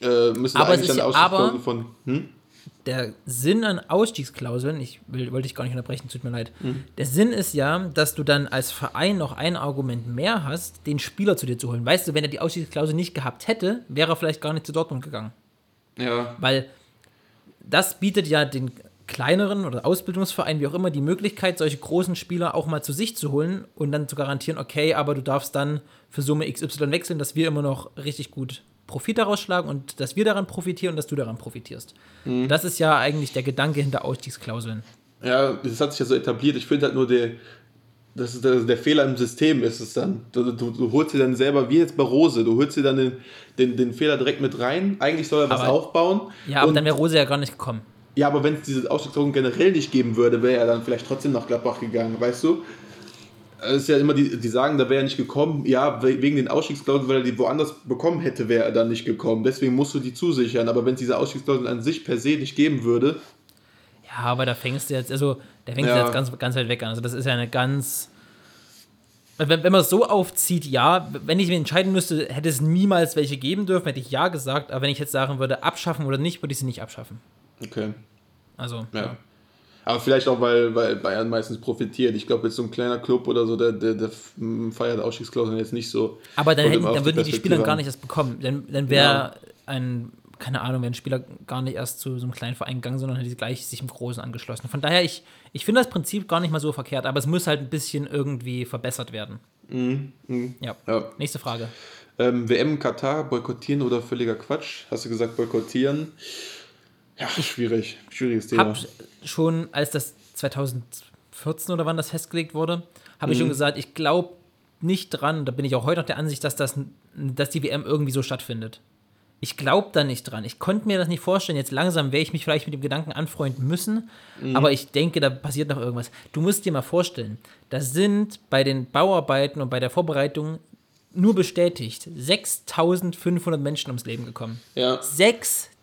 Äh, müsste Aber eigentlich ist dann aber- Ausstiegsklausel von. Hm? Der Sinn an Ausstiegsklauseln, ich will, wollte dich gar nicht unterbrechen, tut mir leid. Mhm. Der Sinn ist ja, dass du dann als Verein noch ein Argument mehr hast, den Spieler zu dir zu holen. Weißt du, wenn er die Ausstiegsklausel nicht gehabt hätte, wäre er vielleicht gar nicht zu Dortmund gegangen. Ja. Weil das bietet ja den kleineren oder Ausbildungsvereinen, wie auch immer, die Möglichkeit, solche großen Spieler auch mal zu sich zu holen und dann zu garantieren, okay, aber du darfst dann für Summe XY wechseln, dass wir immer noch richtig gut Profit daraus schlagen und dass wir daran profitieren und dass du daran profitierst. Das ist ja eigentlich der Gedanke hinter Ausstiegsklauseln. Ja, das hat sich ja so etabliert. Ich finde halt nur, der, das ist der, der Fehler im System ist es dann. Du, du, du holst dir dann selber, wie jetzt bei Rose, du holst dir dann den, den, den Fehler direkt mit rein. Eigentlich soll er was Aber- aufbauen. Ja, aber Und- dann wäre Rose ja gar nicht gekommen. Ja, aber wenn es diese Ausstiegsklausel generell nicht geben würde, wäre er dann vielleicht trotzdem nach Gladbach gegangen, weißt du? Es ist ja immer, die, die sagen, da wäre er nicht gekommen, ja, we- wegen den Ausstiegsklauseln, weil er die woanders bekommen hätte, wäre er dann nicht gekommen. Deswegen musst du die zusichern. Aber wenn es diese Ausstiegsklauseln an sich per se nicht geben würde, Ja, aber da fängst du jetzt, also, da fängst Ja. du jetzt ganz, ganz weit weg an. Also, das ist ja eine ganz. Wenn, wenn man es so aufzieht, ja, wenn ich mich entscheiden müsste, hätte es niemals welche geben dürfen, hätte ich ja gesagt. Aber wenn ich jetzt sagen würde, abschaffen oder nicht, würde ich sie nicht abschaffen. okay. Also, Ja. Aber vielleicht auch, weil, weil Bayern meistens profitiert. Ich glaube, jetzt so ein kleiner Club oder so, der, der, der feiert Ausstiegsklauseln jetzt nicht so. Aber dann, hätten, dann würden die Perspektive Spieler gar nicht erst bekommen. Dann, dann wäre ein, keine Ahnung, wäre ein Spieler gar nicht erst zu so einem kleinen Verein gegangen, sondern hätte gleich sich im Großen angeschlossen. Von daher, ich, ich finde das Prinzip gar nicht mal so verkehrt, aber es muss halt ein bisschen irgendwie verbessert werden. Ja. Ja. Nächste Frage. Ähm, WM Katar, boykottieren oder völliger Quatsch? Hast du gesagt, boykottieren? Ja, schwierig. Schwieriges Thema. Hab schon, als das 2014 oder wann das festgelegt wurde, habe ich schon gesagt, ich glaube nicht dran, da bin ich auch heute noch der Ansicht, dass, das, dass die WM irgendwie so stattfindet. Ich glaube da nicht dran. Ich konnte mir das nicht vorstellen. Jetzt langsam werde ich mich vielleicht mit dem Gedanken anfreunden müssen, aber ich denke, da passiert noch irgendwas. Du musst dir mal vorstellen, da sind bei den Bauarbeiten und bei der Vorbereitung nur bestätigt 6500 Menschen ums Leben gekommen. Ja.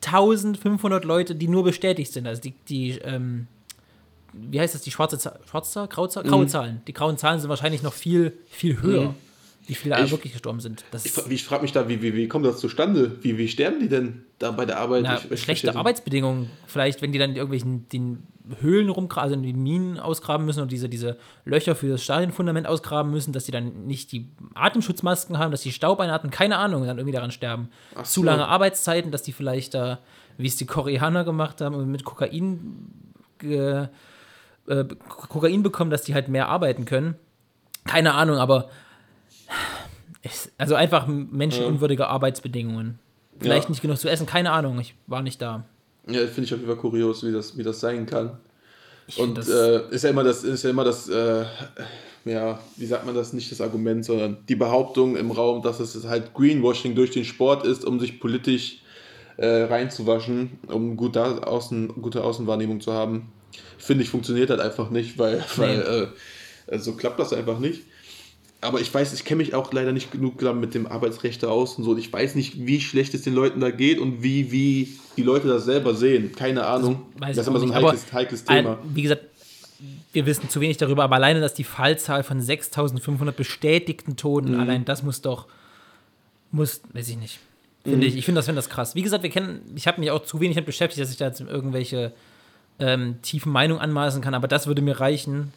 6500 Leute, die nur bestätigt sind. Also die, die ähm, wie heißt das, die schwarze Zahl, schwarze Zahl, graue? Mhm. graue Zahlen. Die grauen Zahlen sind wahrscheinlich noch viel, viel höher, wie viele Ich- wirklich gestorben sind. Das Ich, ich frage mich da, wie, wie, wie kommt das zustande? Wie, wie sterben die denn da bei der Arbeit? na, Ich- schlechte Arbeitsbedingungen. Vielleicht, wenn die dann in irgendwelchen den Höhlen rumgraben, also die Minen ausgraben müssen und diese, diese Löcher für das Stadionfundament ausgraben müssen, dass die dann nicht die Atemschutzmasken haben, dass die Staub einatmen, keine Ahnung, dann irgendwie daran sterben. Ach Zu so. lange Arbeitszeiten, dass die vielleicht da, wie es die Koreaner gemacht haben, mit Kokain ge, äh, Kokain bekommen, dass die halt mehr arbeiten können. Keine Ahnung, aber also einfach menschenunwürdige Arbeitsbedingungen. Vielleicht Ja. nicht genug zu essen, keine Ahnung, ich war nicht da. Ja, finde ich auf jeden Fall kurios, wie das, wie das sein kann. Ich Und äh, ist ja immer das, ist ja immer das, äh, ja, wie sagt man das, nicht das Argument, sondern die Behauptung im Raum, dass es halt Greenwashing durch den Sport ist, um sich politisch äh, reinzuwaschen, um gute, Außen, gute Außenwahrnehmung zu haben. Finde ich, funktioniert halt einfach nicht, weil, weil äh, so klappt das einfach nicht. Aber ich weiß, ich kenne mich auch leider nicht genug mit dem Arbeitsrecht aus und so. Und ich weiß nicht, wie schlecht es den Leuten da geht und wie, wie die Leute das selber sehen. Keine Ahnung. weiß das ist immer so ein heikles, heikles Thema. ein, wie gesagt, wir wissen zu wenig darüber, aber alleine, dass die Fallzahl von 6500 bestätigten Toten, Mhm. allein das muss doch, muss, weiß ich nicht. Mhm. Finde ich, ich finde das, finde das krass. Wie gesagt, wir kennen, ich habe mich auch zu wenig damit beschäftigt, dass ich da jetzt irgendwelche ähm, tiefen Meinungen anmaßen kann, aber das würde mir reichen.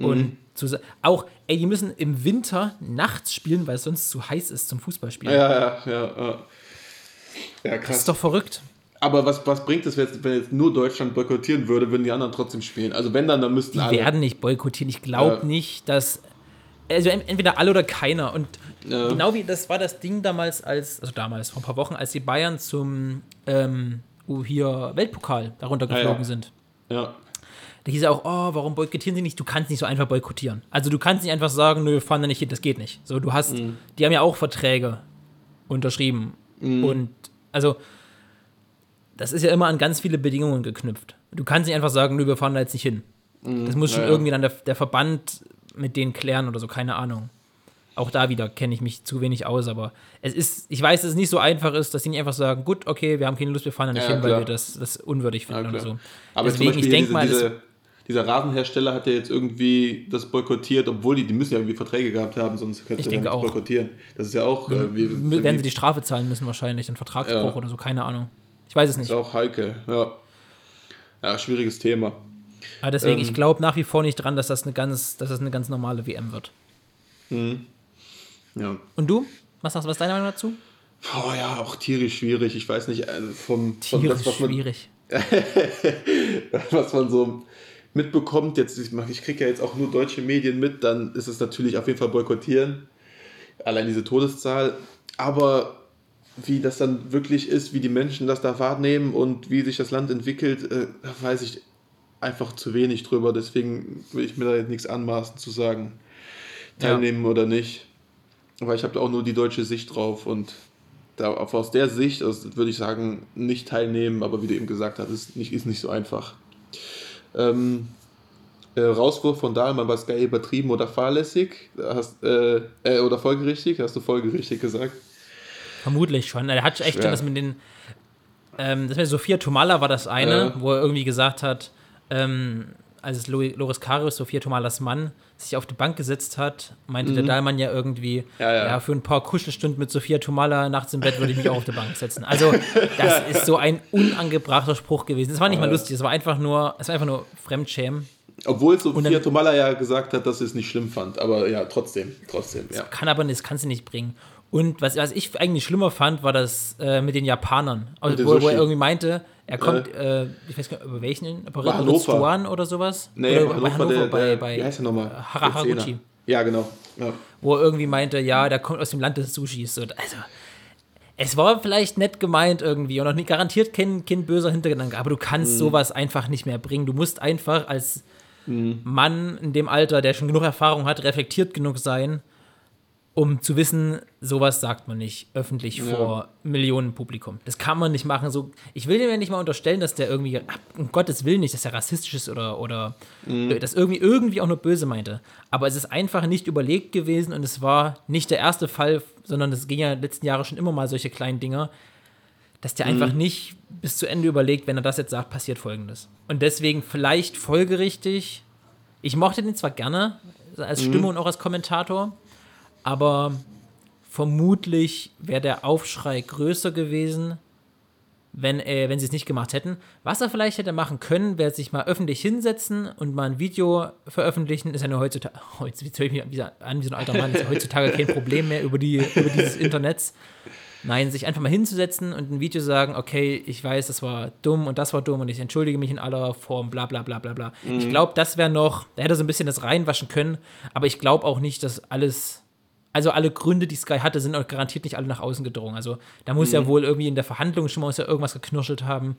Mhm. Und zu, auch, ey, die müssen im Winter nachts spielen, weil es sonst zu heiß ist zum Fußballspielen. Ja, ja, ja. Ja, ja Das krass. ist doch verrückt. Aber was, was bringt es, wenn jetzt, nur Deutschland boykottieren würde, würden die anderen trotzdem spielen? Also wenn dann, dann müssten Die alle. werden nicht boykottieren. Ich glaube Ja. nicht, dass. Also en- entweder alle oder keiner. Und Ja. genau wie das war das Ding damals, als, also damals, vor ein paar Wochen, als die Bayern zum ähm, hier Weltpokal darunter Ja, ja. geflogen sind. Ja. Da hieß ja auch, oh, warum boykottieren sie nicht? Du kannst nicht so einfach boykottieren. Also du kannst nicht einfach sagen, nö, wir fahren da nicht hin, das geht nicht. So, du hast, Mhm. die haben ja auch Verträge unterschrieben. Und also, das ist ja immer an ganz viele Bedingungen geknüpft. Du kannst nicht einfach sagen, nö, wir fahren da jetzt nicht hin. Das muss schon Mhm. ja, irgendwie dann der, der Verband mit denen klären oder so, keine Ahnung. Auch da wieder kenne ich mich zu wenig aus, aber es ist, ich weiß, dass es nicht so einfach ist, dass die nicht einfach sagen, gut, okay, wir haben keine Lust, wir fahren da nicht Ja, hin, weil klar. wir das, das unwürdig finden Ja, oder so. Aber Deswegen, ich denke mal, diese, dieser Rasenhersteller hat ja jetzt irgendwie das boykottiert, obwohl die, die müssen ja irgendwie Verträge gehabt haben, sonst denke nicht auch. boykottieren. Das ist ja auch, äh, wie, werden sie die Strafe zahlen müssen wahrscheinlich, einen Vertragsbruch Ja. oder so, keine Ahnung. Ich weiß es ist nicht. auch heikel, ja. Ja, schwieriges Thema. Aber deswegen, ähm, ich glaube nach wie vor nicht dran, dass das eine ganz, dass das eine ganz normale WM wird. Ja. Und du? Was sagst was ist deine Meinung dazu? Oh ja, auch tierisch schwierig. Ich weiß nicht, also vom, von Tierisch das, was man, schwierig. was man so mitbekommt, jetzt, ich, kriege ja jetzt auch nur deutsche Medien mit, dann ist es natürlich auf jeden Fall boykottieren. Allein diese Todeszahl. Aber wie das dann wirklich ist, wie die Menschen das da wahrnehmen und wie sich das Land entwickelt, äh, da weiß ich einfach zu wenig drüber. Deswegen will ich mir da jetzt nichts anmaßen zu sagen, Ja. teilnehmen oder nicht. Weil ich habe da auch nur die deutsche Sicht drauf und da, aus der Sicht also würde ich sagen, nicht teilnehmen, aber wie du eben gesagt hast, ist nicht, ist nicht so einfach. Ähm, äh, Rauswurf von Dahlmann war Sky übertrieben oder fahrlässig? Hast, äh, äh, oder folgerichtig? Hast du folgerichtig gesagt? Vermutlich schon. Er hat echt schon das mit den. Ähm, das mit Sophia Tomala war das eine, wo er irgendwie gesagt hat, ähm, als Lo- Loris Karius, Sophia Tomalas Mann, sich auf die Bank gesetzt hat, meinte der Dahlmann ja irgendwie, Mhm. Ja, ja, ja. für ein paar Kuschelstunden mit Sophia Tomala nachts im Bett würde ich mich auch auf die Bank setzen. Also, das ist so ein unangebrachter Spruch gewesen. Das war nicht mal lustig, es war einfach nur, es war einfach nur Fremdschämen. Obwohl Sophia dann- Tomala ja gesagt hat, dass sie es nicht schlimm fand. Aber ja, trotzdem, trotzdem, ja. Kann aber nicht, das kannst du nicht bringen. Und was, was ich eigentlich schlimmer fand, war das äh, mit den Japanern. Also, wo, wo er irgendwie meinte, er kommt, äh, ich weiß gar nicht, über welchen, über. Restaurant oder sowas? Nee, oder bei bei Hannover, Hannover, der, bei, der, bei wie heißt der nochmal? Haraguchi. Ja, genau. Ja. Wo er irgendwie meinte, ja, der kommt aus dem Land des Sushis. Und also, es war vielleicht nett gemeint irgendwie und auch nicht garantiert kein, kein böser Hintergedanke, aber du Mhm. kannst sowas einfach nicht mehr bringen. Du musst einfach als Mhm. Mann in dem Alter, der schon genug Erfahrung hat, reflektiert genug sein, um zu wissen, sowas sagt man nicht öffentlich vor Millionen Publikum. Das kann man nicht machen. So, ich will dem ja nicht mal unterstellen, dass der irgendwie, ach, um Gottes Willen nicht, dass er rassistisch ist oder, oder das irgendwie, irgendwie auch nur böse meinte. Aber es ist einfach nicht überlegt gewesen und es war nicht der erste Fall, sondern es ging ja in den letzten Jahren schon immer mal solche kleinen Dinger, dass der einfach nicht bis zu Ende überlegt, wenn er das jetzt sagt, passiert folgendes. Und deswegen vielleicht folgerichtig. Ich mochte den zwar gerne als Stimme und auch als Kommentator, aber vermutlich wäre der Aufschrei größer gewesen, wenn, äh, wenn sie es nicht gemacht hätten. Was er vielleicht hätte machen können, wäre sich mal öffentlich hinsetzen und mal ein Video veröffentlichen. Ist ja nur heutzutage, jetzt höre ich mich an wie so ein alter Mann, ist ja heutzutage kein Problem mehr über, die, über dieses Internets. Nein, sich einfach mal hinzusetzen und ein Video sagen, okay, ich weiß, das war dumm und das war dumm und ich entschuldige mich in aller Form, bla bla bla bla bla. Ich glaube, das wäre noch, da hätte er so ein bisschen das reinwaschen können, aber ich glaube auch nicht, dass alles, also alle Gründe, die Sky hatte, sind auch garantiert nicht alle nach außen gedrungen. Also da muss ja wohl irgendwie in der Verhandlung schon mal ja irgendwas geknirschelt haben.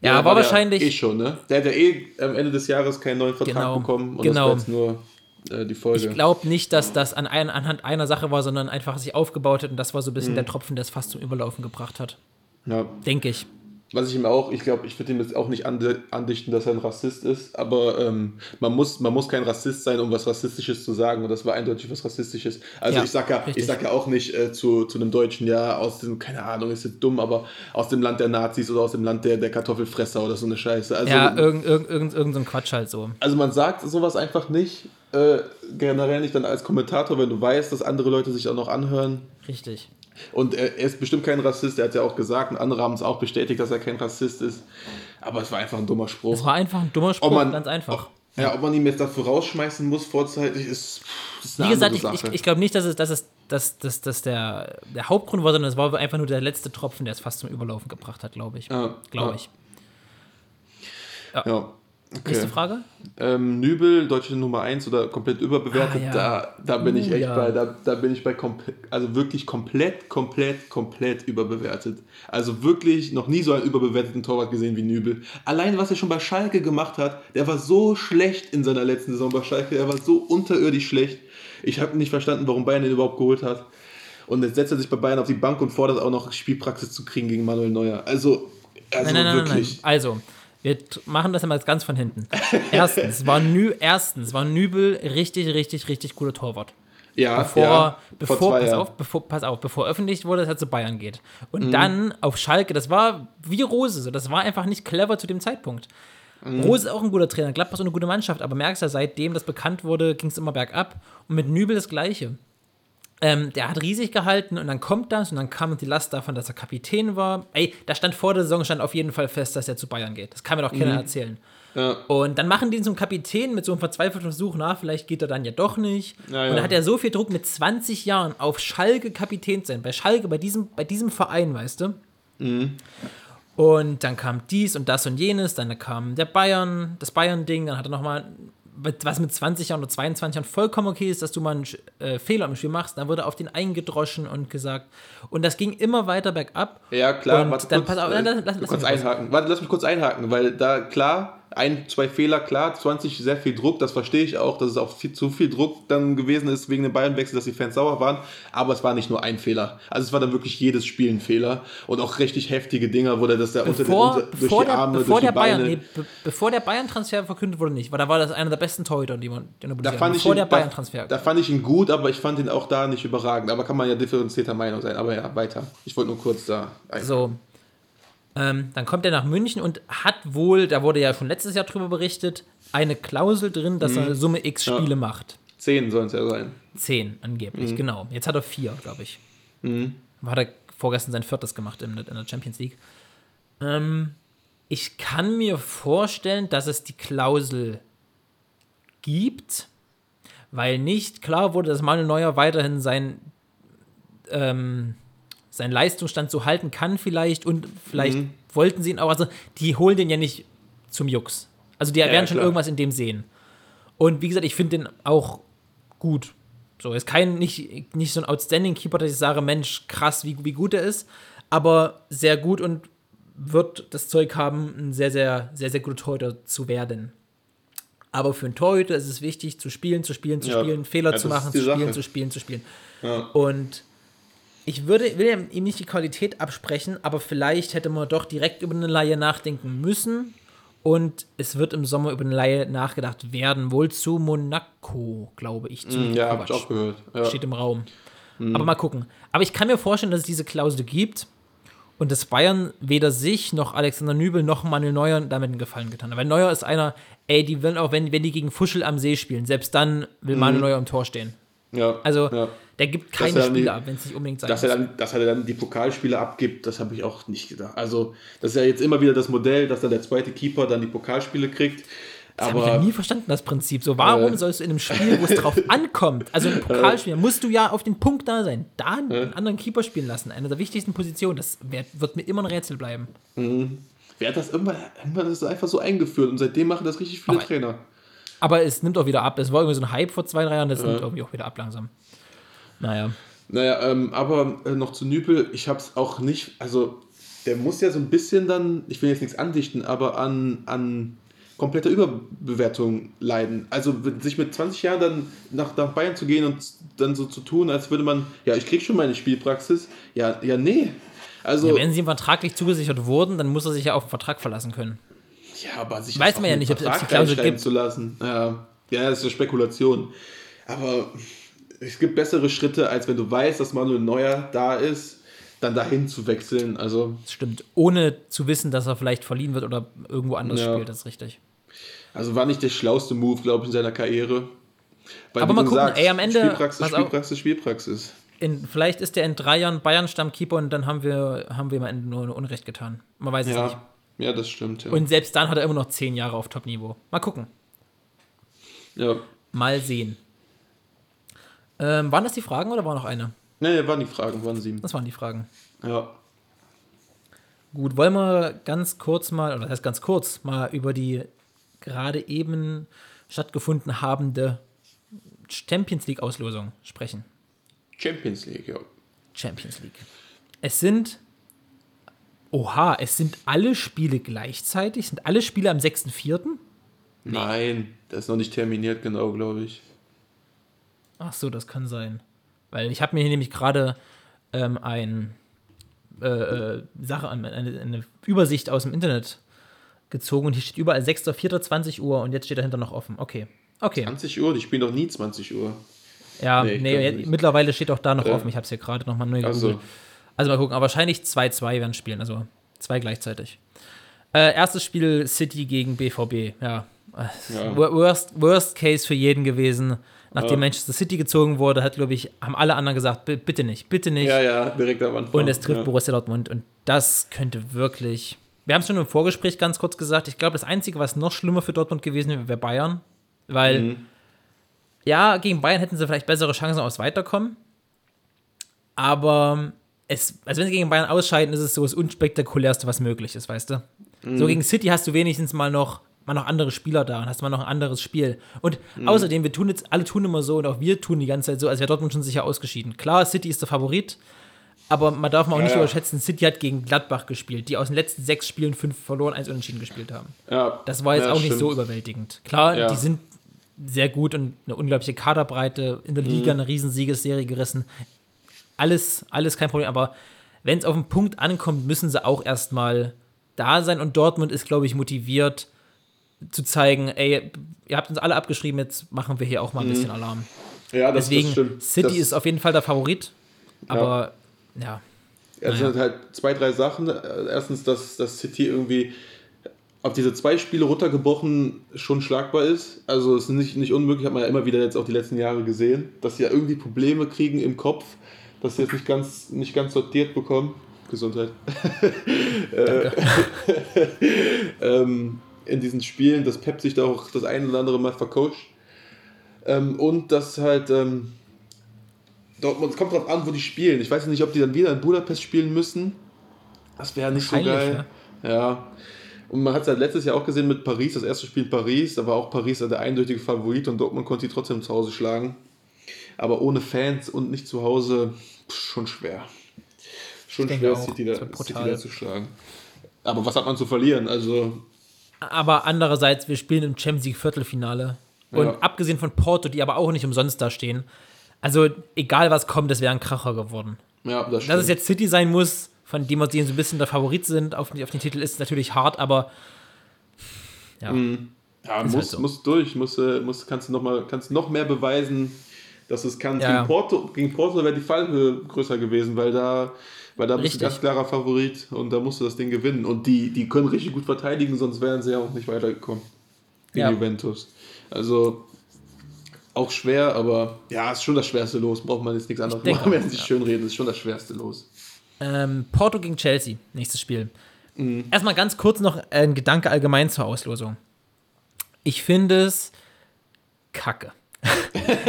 Ja, war der wahrscheinlich. Eh schon, ne? Der hat ja eh am Ende des Jahres keinen neuen Vertrag Genau, bekommen. Und genau. das war jetzt nur äh, die Folge. Ich glaube nicht, dass das an ein, anhand einer Sache war, sondern einfach sich aufgebaut hat und das war so ein Mhm. bisschen der Tropfen, der es fast zum Überlaufen gebracht hat. ja. Denke ich. Was ich ihm auch, ich glaube, ich würde ihm jetzt auch nicht andichten, dass er ein Rassist ist, aber ähm, man, muss, man muss kein Rassist sein, um was Rassistisches zu sagen und das war eindeutig was Rassistisches. Also Ja, ich sag ja, richtig. ich sag ja auch nicht äh, zu, zu einem Deutschen, ja, aus dem, keine Ahnung, ist jetzt dumm, aber aus dem Land der Nazis oder aus dem Land der, der Kartoffelfresser oder so eine Scheiße. Also, ja, irgend, irgend, irgend, irgend so ein Quatsch halt so. also man sagt sowas einfach nicht, äh, generell nicht dann als Kommentator, wenn du weißt, dass andere Leute sich auch noch anhören. Richtig. Und er, er ist bestimmt kein Rassist, er hat ja auch gesagt, und andere haben es auch bestätigt, dass er kein Rassist ist. Aber es war einfach ein dummer Spruch. Es war einfach ein dummer Spruch, man, ganz einfach. Ob, ja, ob man ihn jetzt dafür rausschmeißen muss, vorzeitig, ist, ist eine Wie gesagt, andere ich, Sache. ich, ich glaube nicht, dass es, dass es dass, dass, dass der, der Hauptgrund war, sondern es war einfach nur der letzte Tropfen, der es fast zum Überlaufen gebracht hat, glaube ich. Ja, glaube ja. ich. ja. Okay. Nächste Frage? Ähm, Nübel, deutsche Nummer 1 oder komplett überbewertet, Ah, ja. da, da bin ich Uh, echt ja. bei, da, da bin ich bei komplett, also wirklich komplett, komplett, komplett überbewertet. Also wirklich noch nie so einen überbewerteten Torwart gesehen wie Nübel. Allein was er schon bei Schalke gemacht hat, der war so schlecht in seiner letzten Saison bei Schalke, er war so unterirdisch schlecht. Ich habe nicht verstanden, warum Bayern ihn überhaupt geholt hat. Und jetzt setzt er sich bei Bayern auf die Bank und fordert auch noch Spielpraxis zu kriegen gegen Manuel Neuer. Also, also Nein, nein, nein, nein, wirklich. Also, wir machen das einmal ganz von hinten. Erstens war, Nü erstens war Nübel richtig, richtig, richtig guter Torwart. Ja, Bevor, ja, bevor, pass Jahren. auf, bevor, pass auf, bevor öffentlich wurde, dass er zu Bayern geht. Und Mhm. dann auf Schalke, das war wie Rose, so, das war einfach nicht clever zu dem Zeitpunkt. Mhm. Rose ist auch ein guter Trainer, Gladbach ist eine gute Mannschaft, aber merkst ja, seitdem das bekannt wurde, ging es immer bergab. Und mit Nübel das Gleiche. Ähm, der hat riesig gehalten und dann kommt das und dann kam die Last davon, dass er Kapitän war. Ey, da stand vor der Saison stand auf jeden Fall fest, dass er zu Bayern geht. Das kann mir doch keiner erzählen. Mhm. Ja. Und dann machen die ihn zum Kapitän mit so einem verzweifelten Versuch nach, vielleicht geht er dann ja doch nicht. Ja, ja. Und dann hat er so viel Druck mit 20 Jahren auf Schalke Kapitän zu sein. Bei Schalke, bei diesem, bei diesem Verein, weißt du? Mhm. Und dann kam dies und das und jenes, dann kam der Bayern, das Bayern-Ding, dann hat er nochmal, was mit 20 Jahren oder 22 Jahren vollkommen okay ist, dass du mal einen äh, Fehler im Spiel machst, dann wurde auf den eingedroschen und gesagt. Und das ging immer weiter bergab. Ja, klar. Und warte dann kurz, pass auf, äh, lass- lass- lass kurz. einhaken. Warte, lass mich kurz einhaken, weil da klar, ein, zwei Fehler, klar, 20 sehr viel Druck, das verstehe ich auch, dass es auch viel, zu viel Druck dann gewesen ist wegen dem Bayern-Wechsel, dass die Fans sauer waren, aber es war nicht nur ein Fehler. Also es war dann wirklich jedes Spiel ein Fehler und auch richtig heftige Dinger, wo der das da unter, unter, durch die der, Arme, bevor durch die der Bayern, Beine. nee, be bevor der Bayern-Transfer verkündet wurde, nicht, weil da war das einer der besten Torhüter, die man den er Da Bundesliga fand bevor ihn, der da, Bayern-Transfer. da fand ich ihn gut, aber ich fand ihn auch da nicht überragend. Aber kann man ja differenzierter Meinung sein. Aber ja, weiter. Ich wollte nur kurz da. ein- So. Ähm, dann kommt er nach München und hat wohl, da wurde ja schon letztes Jahr drüber berichtet, eine Klausel drin, dass er Summe X Mhm. Ja. Spiele macht. Zehn sollen es ja sein. Zehn Mhm. angeblich, genau. Jetzt hat er vier, glaube ich. Hat er vorgestern sein viertes gemacht in der, in der Champions League. Ähm, ich kann mir vorstellen, dass es die Klausel gibt, weil nicht klar wurde, dass Manuel Neuer weiterhin sein, ähm, seinen Leistungsstand so halten kann vielleicht und vielleicht wollten sie ihn auch, also die holen den ja nicht zum Jux. Also die ja, werden schon klar. irgendwas in dem sehen. Und wie gesagt, ich finde den auch gut. So, ist kein, nicht, nicht so ein outstanding Keeper, dass ich sage, Mensch, krass, wie, wie gut er ist, aber sehr gut und wird das Zeug haben, ein sehr, sehr, sehr, sehr guter Torhüter zu werden. Aber für einen Torhüter ist es wichtig, zu spielen, zu spielen, zu Ja. spielen, Fehler zu machen, ist die zu spielen, zu spielen, zu spielen. Ja. Und ich würde, will ihm nicht die Qualität absprechen, aber vielleicht hätte man doch direkt über eine Laie nachdenken müssen. Und es wird im Sommer über eine Laie nachgedacht werden, wohl zu Monaco, glaube ich. Zu Mm, Ja, hab Kovac. ich auch gehört. Ja. Steht im Raum. Aber mal gucken. Aber ich kann mir vorstellen, dass es diese Klausel gibt und dass Bayern weder sich noch Alexander Nübel noch Manuel Neuer damit einen Gefallen getan hat. Weil Neuer ist einer, ey, die will auch, wenn, wenn die gegen Fuschel am See spielen, selbst dann will Manuel Neuer im Tor stehen. ja. Also, ja. Der gibt keine die- Spiele ab, wenn es nicht unbedingt sein Dass muss. er, dann, dass er dann die Pokalspiele abgibt, das habe ich auch nicht gedacht. Also, das ist ja jetzt immer wieder das Modell, dass dann der zweite Keeper dann die Pokalspiele kriegt. Das habe ich ja nie verstanden, das Prinzip. So, warum Äh. sollst du in einem Spiel, wo es drauf ankommt, also im Pokalspiel, musst du ja auf den Punkt da sein, da einen anderen Keeper spielen lassen, eine der wichtigsten Positionen, das wird, wird mir immer ein Rätsel bleiben. wer hat das irgendwann, das einfach so eingeführt und seitdem machen das richtig viele Aber- Trainer. Aber es nimmt auch wieder ab. Es war irgendwie so ein Hype vor zwei, drei Jahren, das nimmt irgendwie auch wieder ab langsam. Naja. Naja, ähm, aber äh, noch zu Nübel, ich habe es auch nicht, also der muss ja so ein bisschen dann, ich will jetzt nichts andichten, aber an, an kompletter Überbewertung leiden. Also sich mit 20 Jahren dann nach, nach Bayern zu gehen und dann so zu tun, als würde man, ja, ich krieg schon meine Spielpraxis. Ja, ja, nee. Also, Ja, wenn sie ihm vertraglich zugesichert wurden, dann muss er sich ja auf den Vertrag verlassen können. Ja, aber sich Weiß man ja nicht, ob es die Klausel gibt. zu lassen. Ja, ja, das ist eine Spekulation. Aber es gibt bessere Schritte, als wenn du weißt, dass Manuel Neuer da ist, dann dahin zu wechseln. Also, Das stimmt. Ohne zu wissen, dass er vielleicht verliehen wird oder irgendwo anders Ja. spielt, das ist richtig. also war nicht der schlauste Move, glaube ich, in seiner Karriere. Weil, Aber mal gucken, ey, am Ende- Spielpraxis. Spielpraxis, Spielpraxis. In, vielleicht ist der in drei Jahren Bayern-Stammkeeper und dann haben wir, haben wir am Ende nur Unrecht getan. Man weiß es nicht. Ja, ja, das stimmt. Ja. Und selbst dann hat er immer noch zehn Jahre auf Top-Niveau. Mal gucken. ja. Mal sehen. Ähm, waren das die Fragen oder war noch eine? Nee, waren die Fragen, waren sieben. Das waren die Fragen. Ja. Gut, wollen wir ganz kurz mal, oder das heißt ganz kurz, mal über die gerade eben stattgefunden habende Champions League-Auslosung sprechen. Champions League, ja. Champions League. Es sind, oha, es sind alle Spiele gleichzeitig, sind alle Spiele am 6.4.? Nein, das ist noch nicht terminiert, genau, glaube ich. Ach so, das kann sein. Weil ich habe mir hier nämlich gerade ähm, ein äh, äh, Sache, eine, eine Übersicht aus dem Internet gezogen und hier steht überall 6.4.20 Uhr und jetzt steht dahinter noch offen. Okay. Okay. 20 Uhr, die spielen doch nie 20 Uhr. Ja, Nee, ich nee, jetzt, mittlerweile steht auch da noch Ja. offen. Ich habe es hier gerade nochmal neu Also, gegoogelt. Also mal gucken, aber wahrscheinlich 2-2 werden spielen, also zwei gleichzeitig. Äh, erstes Spiel City gegen BVB, ja. Ja. Wor- Worst, worst Case für jeden gewesen. Nachdem Ja. Manchester City gezogen wurde, hat, glaube ich, haben alle anderen gesagt, "B- bitte nicht, bitte nicht. ja, ja, direkt am Anfang. Und es trifft ja. Borussia Dortmund. Und das könnte wirklich. Wir haben es schon im Vorgespräch ganz kurz gesagt. Ich glaube, das Einzige, was noch schlimmer für Dortmund gewesen wäre, wäre Bayern. Weil, Mhm. ja, gegen Bayern hätten sie vielleicht bessere Chancen aufs Weiterkommen. Aber es, also wenn sie gegen Bayern ausscheiden, ist es so das unspektakulärste, was möglich ist, weißt du? Mhm. So gegen City hast du wenigstens mal noch, mal noch andere Spieler da und hast mal noch ein anderes Spiel. Und Mhm. außerdem, wir tun jetzt, alle tun immer so und auch wir tun die ganze Zeit so, als wäre Dortmund schon sicher ausgeschieden. Klar, City ist der Favorit, aber man darf mal auch Ja, nicht ja. überschätzen, City hat gegen Gladbach gespielt, die aus den letzten sechs Spielen fünf verloren, eins unentschieden gespielt haben. Ja, Das war jetzt ja, auch nicht stimmt. so überwältigend. Klar, die sind sehr gut und eine unglaubliche Kaderbreite, in der Mhm. Liga eine riesen Siegesserie gerissen. Alles, alles kein Problem, aber wenn es auf den Punkt ankommt, müssen sie auch erstmal da sein und Dortmund ist, glaube ich, motiviert zu zeigen, ey, ihr habt uns alle abgeschrieben, jetzt machen wir hier auch mal ein bisschen Alarm. Ja, Mhm. das, Deswegen, das stimmt. City das, ist auf jeden Fall der Favorit, aber ja, Es sind halt zwei, drei Sachen. Erstens, dass, dass City irgendwie auf diese zwei Spiele runtergebrochen schon schlagbar ist. Also es ist nicht, nicht unmöglich, hat man ja immer wieder jetzt auch die letzten Jahre gesehen, dass sie ja irgendwie Probleme kriegen im Kopf, dass sie jetzt nicht ganz, nicht ganz sortiert bekommen. Gesundheit. Äh, ähm, in diesen Spielen, dass Pep sich da auch das ein oder andere Mal vercoacht. Ähm, und dass halt ähm, Dortmund, es kommt drauf an, wo die spielen. Ich weiß nicht, ob die dann wieder in Budapest spielen müssen. Das wäre nicht so geil. Ja. Und man hat es halt letztes Jahr auch gesehen mit Paris, das erste Spiel in Paris, da war auch Paris der eindeutige Favorit und Dortmund konnte sie trotzdem zu Hause schlagen. Aber ohne Fans und nicht zu Hause, schon schwer. Schon schwer, City da, City da zu schlagen. Aber was hat man zu verlieren? Also, Aber andererseits, wir spielen im Champions League Viertelfinale. Und Ja. abgesehen von Porto, die aber auch nicht umsonst da stehen. Also, egal was kommt, das wäre ein Kracher geworden. ja, das stimmt. Dass es jetzt City sein muss, von dem wir denen so ein bisschen der Favorit sind auf, auf den Titel, ist natürlich hart, aber ja. Ja, Ist muss, halt so. muss durch, muss, äh, muss, kannst du noch mal, kannst noch mehr beweisen, dass es kann. Ja. Gegen Porto, gegen Porto wäre die Fallhöhe größer gewesen, weil da, weil da bist du ganz klarer Favorit und da musst du das Ding gewinnen. Und die, die können richtig gut verteidigen, sonst wären sie ja auch nicht weitergekommen gegen Ja. Juventus. Also auch schwer, aber ja, ist schon das schwerste Los. Braucht man jetzt nichts anderes machen, wenn sich ja. schön reden. Ist schon das schwerste Los. Ähm, Porto gegen Chelsea, nächstes Spiel. Mhm. Erstmal ganz kurz noch ein Gedanke allgemein zur Auslosung. Ich finde es kacke.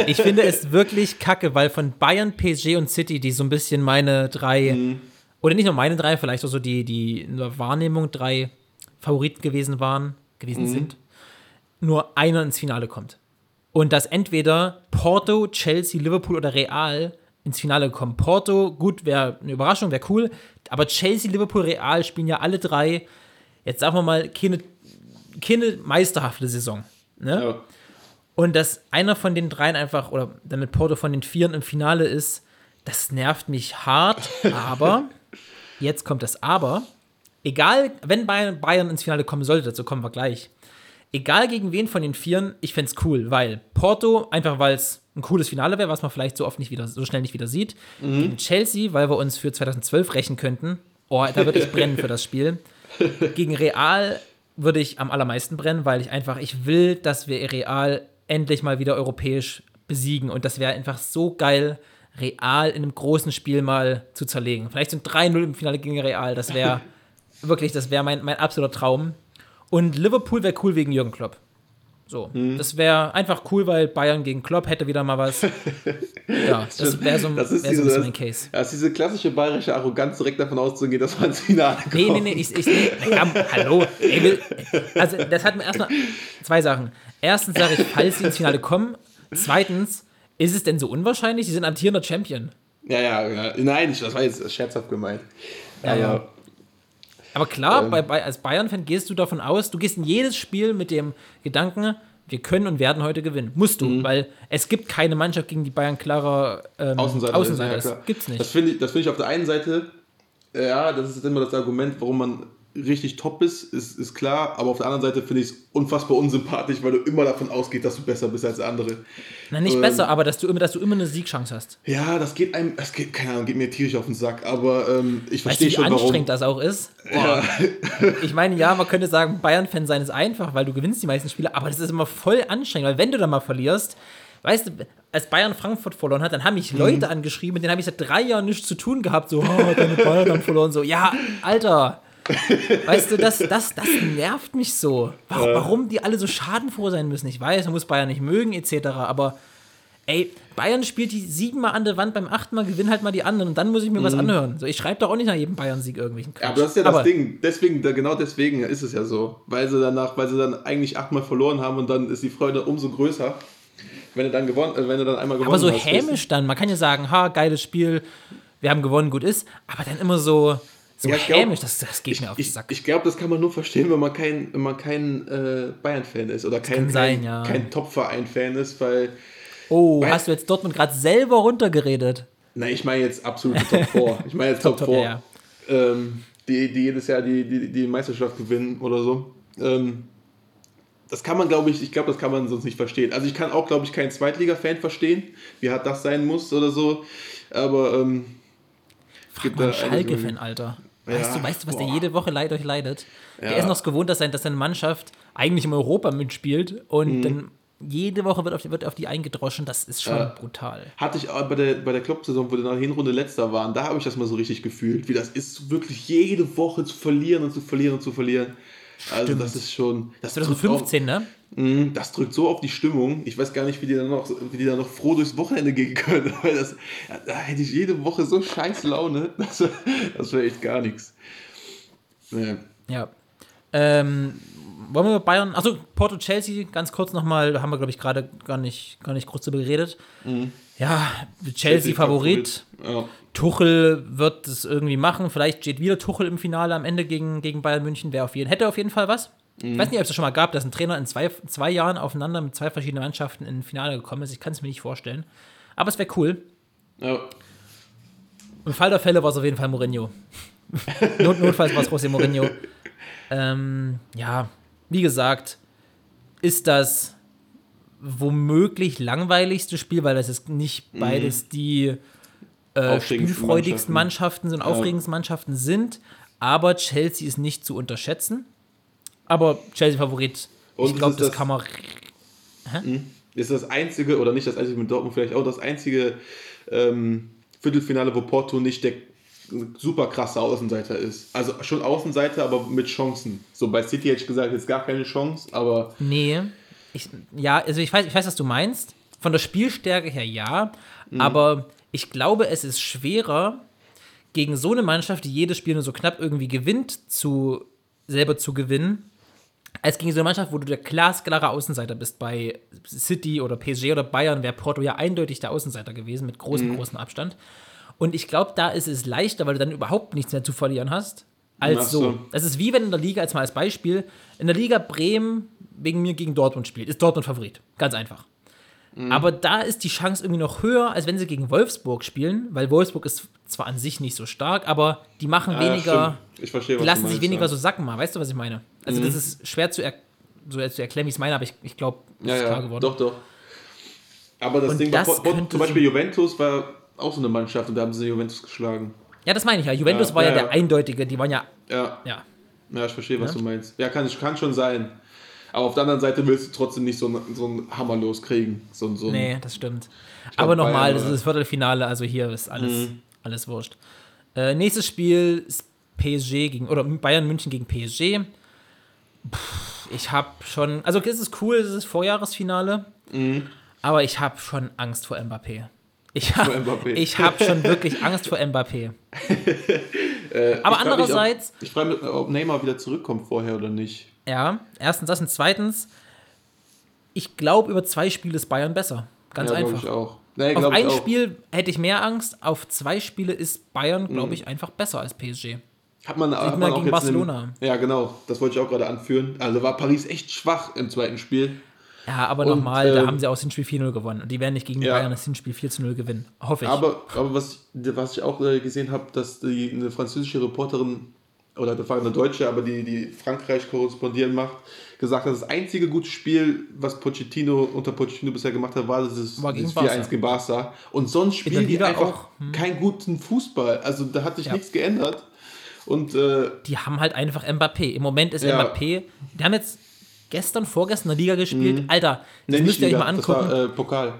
Ich finde es wirklich kacke, weil von Bayern, PSG und City, die so ein bisschen meine drei, Mhm. oder nicht nur meine drei, vielleicht auch so die, die in der Wahrnehmung drei Favoriten gewesen waren, gewesen Mhm. sind, nur einer ins Finale kommt. Und dass entweder Porto, Chelsea, Liverpool oder Real ins Finale kommen. Porto, gut, wäre eine Überraschung, wäre cool. Aber Chelsea, Liverpool, Real spielen ja alle drei, jetzt sagen wir mal, keine, keine meisterhafte Saison. Ne? Ja. Und dass einer von den dreien einfach, oder damit Porto von den Vieren im Finale ist, das nervt mich hart. Aber, jetzt kommt das Aber. Egal, wenn Bayern, Bayern ins Finale kommen sollte, dazu kommen wir gleich. Egal gegen wen von den Vieren, ich fände es cool, weil Porto, einfach weil es ein cooles Finale wäre, was man vielleicht so oft nicht wieder, so schnell nicht wieder sieht. Gegen Chelsea, weil wir uns für 2012 rächen könnten. Oh, da würde ich brennen für das Spiel. Gegen Real würde ich am allermeisten brennen, weil ich einfach, ich will, dass wir Real endlich mal wieder europäisch besiegen. Und das wäre einfach so geil, Real in einem großen Spiel mal zu zerlegen. Vielleicht so ein 3-0 im Finale gegen Real, das wäre wirklich, das wäre mein, mein absoluter Traum. Und Liverpool wäre cool wegen Jürgen Klopp. So, Mhm. das wäre einfach cool, weil Bayern gegen Klopp hätte wieder mal was. Ja, das wäre so, wär so diese, ein bisschen mein Case. das ist diese klassische bayerische Arroganz, direkt davon auszugehen, dass man ins Finale kommt. Nee, nee, nee, ich, ich nee, komm, hallo. Ey, also, das hat mir erstmal zwei Sachen. Erstens sage ich, falls sie ins Finale kommen. Zweitens, ist es denn so unwahrscheinlich? Sie sind amtierender Champion. Ja, ja, ja. Nein, ich- das war jetzt scherzhaft gemeint. Ja, Aber ja. Aber klar, Ähm. bei, bei, als Bayern-Fan gehst du davon aus, du gehst in jedes Spiel mit dem Gedanken, wir können und werden heute gewinnen. Musst du, Mhm. weil es gibt keine Mannschaft gegen die Bayern klarer ähm, Außenseiter, Außenseiter. ja, das gibt's nicht. Das finde ich, das finde ich auf der einen Seite, ja, das ist immer das Argument, warum man richtig top ist, ist, ist klar. Aber auf der anderen Seite finde ich es unfassbar unsympathisch, weil du immer davon ausgehst, dass du besser bist als andere. Na, nicht ähm, besser, aber dass du immer, dass du immer eine Siegchance hast. Ja, das geht einem, das geht, keine Ahnung, geht mir tierisch auf den Sack. Aber ähm, ich verstehe wie schon, warum. anstrengend das auch ist? Boah. Ich meine, ja, man könnte sagen, Bayern-Fan sein ist einfach, weil du gewinnst die meisten Spiele, aber das ist immer voll anstrengend, weil wenn du da mal verlierst, weißt du, als Bayern Frankfurt verloren hat, dann haben Mhm. mich Leute angeschrieben, mit denen habe ich seit drei Jahren nichts zu tun gehabt, so, oh, deine Bayern haben verloren, so, ja, Alter. Weißt du, das, das, das nervt mich so. Warum, warum die alle so schadenfroh sein müssen. Ich weiß, man muss Bayern nicht mögen, etc., aber Ey, Bayern spielt die siebenmal an der Wand, beim achten Mal gewinnen halt mal die anderen und dann muss ich mir was anhören. So, ich schreibe doch auch nicht nach jedem Bayern-Sieg irgendwelchen Quatsch. Ja, aber das ist ja das Aber- Ding. Deswegen, genau deswegen ist es ja so. Weil sie danach, weil sie dann eigentlich achtmal verloren haben und dann ist die Freude umso größer, wenn du dann gewonnen, äh, wenn du dann einmal gewonnen Aber so hast. hämisch dann. Man kann ja sagen, ha, geiles Spiel, wir haben gewonnen, gut ist. Aber dann immer so, so Ja, hämisch, das, das geht Ich, mir auf den Sack. ich glaube, das kann man nur verstehen, wenn man kein, wenn man kein äh, Bayern-Fan ist oder kein, sein, kein, ja. kein Top-Verein-Fan ist, weil, oh, weil- hast du jetzt Dortmund gerade selber runtergeredet? na, ich meine jetzt absolute Top 4. Ich meine jetzt Top, Top, 4. ja, Ähm, die, die jedes Jahr die, die, die Meisterschaft gewinnen oder so. Ähm, das kann man, glaube ich, ich glaube, das kann man sonst nicht verstehen. Also ich kann auch, glaube ich, keinen Zweitliga-Fan verstehen, wie hart das sein muss oder so. Aber ähm, da einige- Schalke-Fan, Alter. Weißt du, weißt du, was der boah. jede Woche leid euch leidet? Der ist noch es gewohnt, dass, sein, dass seine Mannschaft eigentlich im Europa mitspielt und Mhm. dann jede Woche wird auf, die, wird auf die eingedroschen. Das ist schon Ja. brutal. Hatte ich auch bei der, bei der Club-Saison, wo wir nach der Hinrunde letzter waren, da habe ich das mal so richtig gefühlt, wie das ist, wirklich jede Woche zu verlieren und zu verlieren und zu verlieren. Also Stimmt. das ist schon. Das drückt, 2015, ne? Mhm, das drückt so auf die Stimmung. Ich weiß gar nicht, wie die dann noch, wie die dann noch froh durchs Wochenende gehen können. Weil das, da hätte ich jede Woche so scheiß Laune. Das, das wäre echt gar nichts. Ja. Ja. Ähm, wollen wir über Bayern, also Porto Chelsea, ganz kurz nochmal, da haben wir, glaube ich, gerade gar nicht, gar nicht kurz drüber geredet. Ja, Chelsea, Favorit. Ja. Tuchel wird es irgendwie machen. Vielleicht steht wieder Tuchel im Finale am Ende gegen, gegen Bayern München. Wäre auf jeden, hätte auf jeden Fall was. Ich weiß nicht, ob es das schon mal gab, dass ein Trainer in zwei, zwei Jahren aufeinander mit zwei verschiedenen Mannschaften in Finale gekommen ist. Ich kann es mir nicht vorstellen. Aber es wäre cool. Ja. Im Fall der Fälle war es auf jeden Fall Mourinho. Not, notfalls war es José Mourinho. Ähm, ja, wie gesagt, ist das womöglich langweiligste Spiel, weil das ist nicht beides die äh, spielfreudigsten Mannschaften. Mannschaften und aufregendsten Mannschaften sind. Aber Chelsea ist nicht zu unterschätzen. Aber Chelsea-Favorit, Und ich glaube, das, das- kann man. ist das einzige, oder nicht das einzige mit Dortmund, vielleicht auch das einzige ähm, Viertelfinale, wo Porto nicht der super krasse Außenseiter ist. Also schon Außenseiter, aber mit Chancen. So bei City hätte ich gesagt, jetzt gar keine Chance, aber Nee. Ich, ja, also ich weiß, ich weiß, was du meinst. Von der Spielstärke her ja. Mhm. Aber ich glaube, es ist schwerer, gegen so eine Mannschaft, die jedes Spiel nur so knapp irgendwie gewinnt, zu, selber zu gewinnen, als gegen so eine Mannschaft, wo du der glasklare Außenseiter bist. Bei City oder PSG oder Bayern wäre Porto ja eindeutig der Außenseiter gewesen, mit großem, Mhm. großem Abstand. Und ich glaube, da ist es leichter, weil du dann überhaupt nichts mehr zu verlieren hast, als Ach so. so. Das ist wie wenn in der Liga, als mal als Beispiel, in der Liga Bremen wegen mir gegen Dortmund spielt. Ist Dortmund Favorit. Ganz einfach. Mhm. Aber da ist die Chance irgendwie noch höher, als wenn sie gegen Wolfsburg spielen, weil Wolfsburg ist zwar an sich nicht so stark, aber die machen Ja, weniger, stimmt. Ich verstehe, die lassen du sich meinst, weniger ja. so sacken mal. Weißt du, was ich meine? Also das ist schwer zu, er so zu erklären, wie ich es meine, aber ich, ich glaube, ja, ist klar ja, geworden. doch, doch. Aber das Und Ding das war, könnte zum Beispiel Juventus war auch so eine Mannschaft und da haben sie Juventus geschlagen. Ja, das meine ich ja. Juventus Ja, war ja, ja, der eindeutige, die waren ja, Ja, ja. ja ich verstehe, was Ja. du meinst. Ja, kann, kann schon sein. Aber auf der anderen Seite willst du trotzdem nicht so, einen- so einen Hammer loskriegen. So, ein- so Nee, das stimmt. glaub, Aber nochmal, das ist das Viertelfinale, also hier ist alles, Mhm. alles wurscht. Äh, nächstes Spiel ist PSG gegen, oder Bayern München gegen PSG. Ich habe schon, also es ist cool, es ist Vorjahresfinale, Mhm. aber ich habe schon Angst vor Mbappé. Ich habe hab schon wirklich Angst vor Mbappé. Äh, Aber ich frag mich, andererseits- Ob, ich frage mich, ob Neymar wieder zurückkommt vorher oder nicht. Ja, erstens das und zweitens, ich glaube, über zwei Spiele ist Bayern besser. Ganz ja, einfach. ich auch. Nee, Auf ein. Spiel hätte ich mehr Angst, auf zwei Spiele ist Bayern, glaube Mhm. ich, einfach besser als PSG. Hat man, hat mal man auch gegen jetzt Barcelona. In, ja, genau. Das wollte ich auch gerade anführen. Also war Paris echt schwach im zweiten Spiel. Ja, aber nochmal, da ähm, haben sie auch das Hinspiel 4-0 gewonnen. Und die werden nicht gegen Ja. Bayern das Hinspiel 4-0 gewinnen. Hoffe ich. Aber, aber was, was ich auch äh, gesehen habe, dass die, eine französische Reporterin, oder das war eine Deutsche, aber die, die Frankreich korrespondieren macht, gesagt hat, das einzige gute Spiel, was Pochettino unter Pochettino bisher gemacht hat, war gegen Barca. 4-1 gegen Barca. Und sonst spielen die einfach auch, hm. keinen guten Fußball. Also da hat sich Ja. nichts geändert. Und äh, die haben halt einfach Mbappé. Im Moment ist Ja. Mbappé, die haben jetzt gestern, vorgestern in der Liga gespielt. Alter, das nee, müsst ihr euch mal angucken. war äh, Pokal.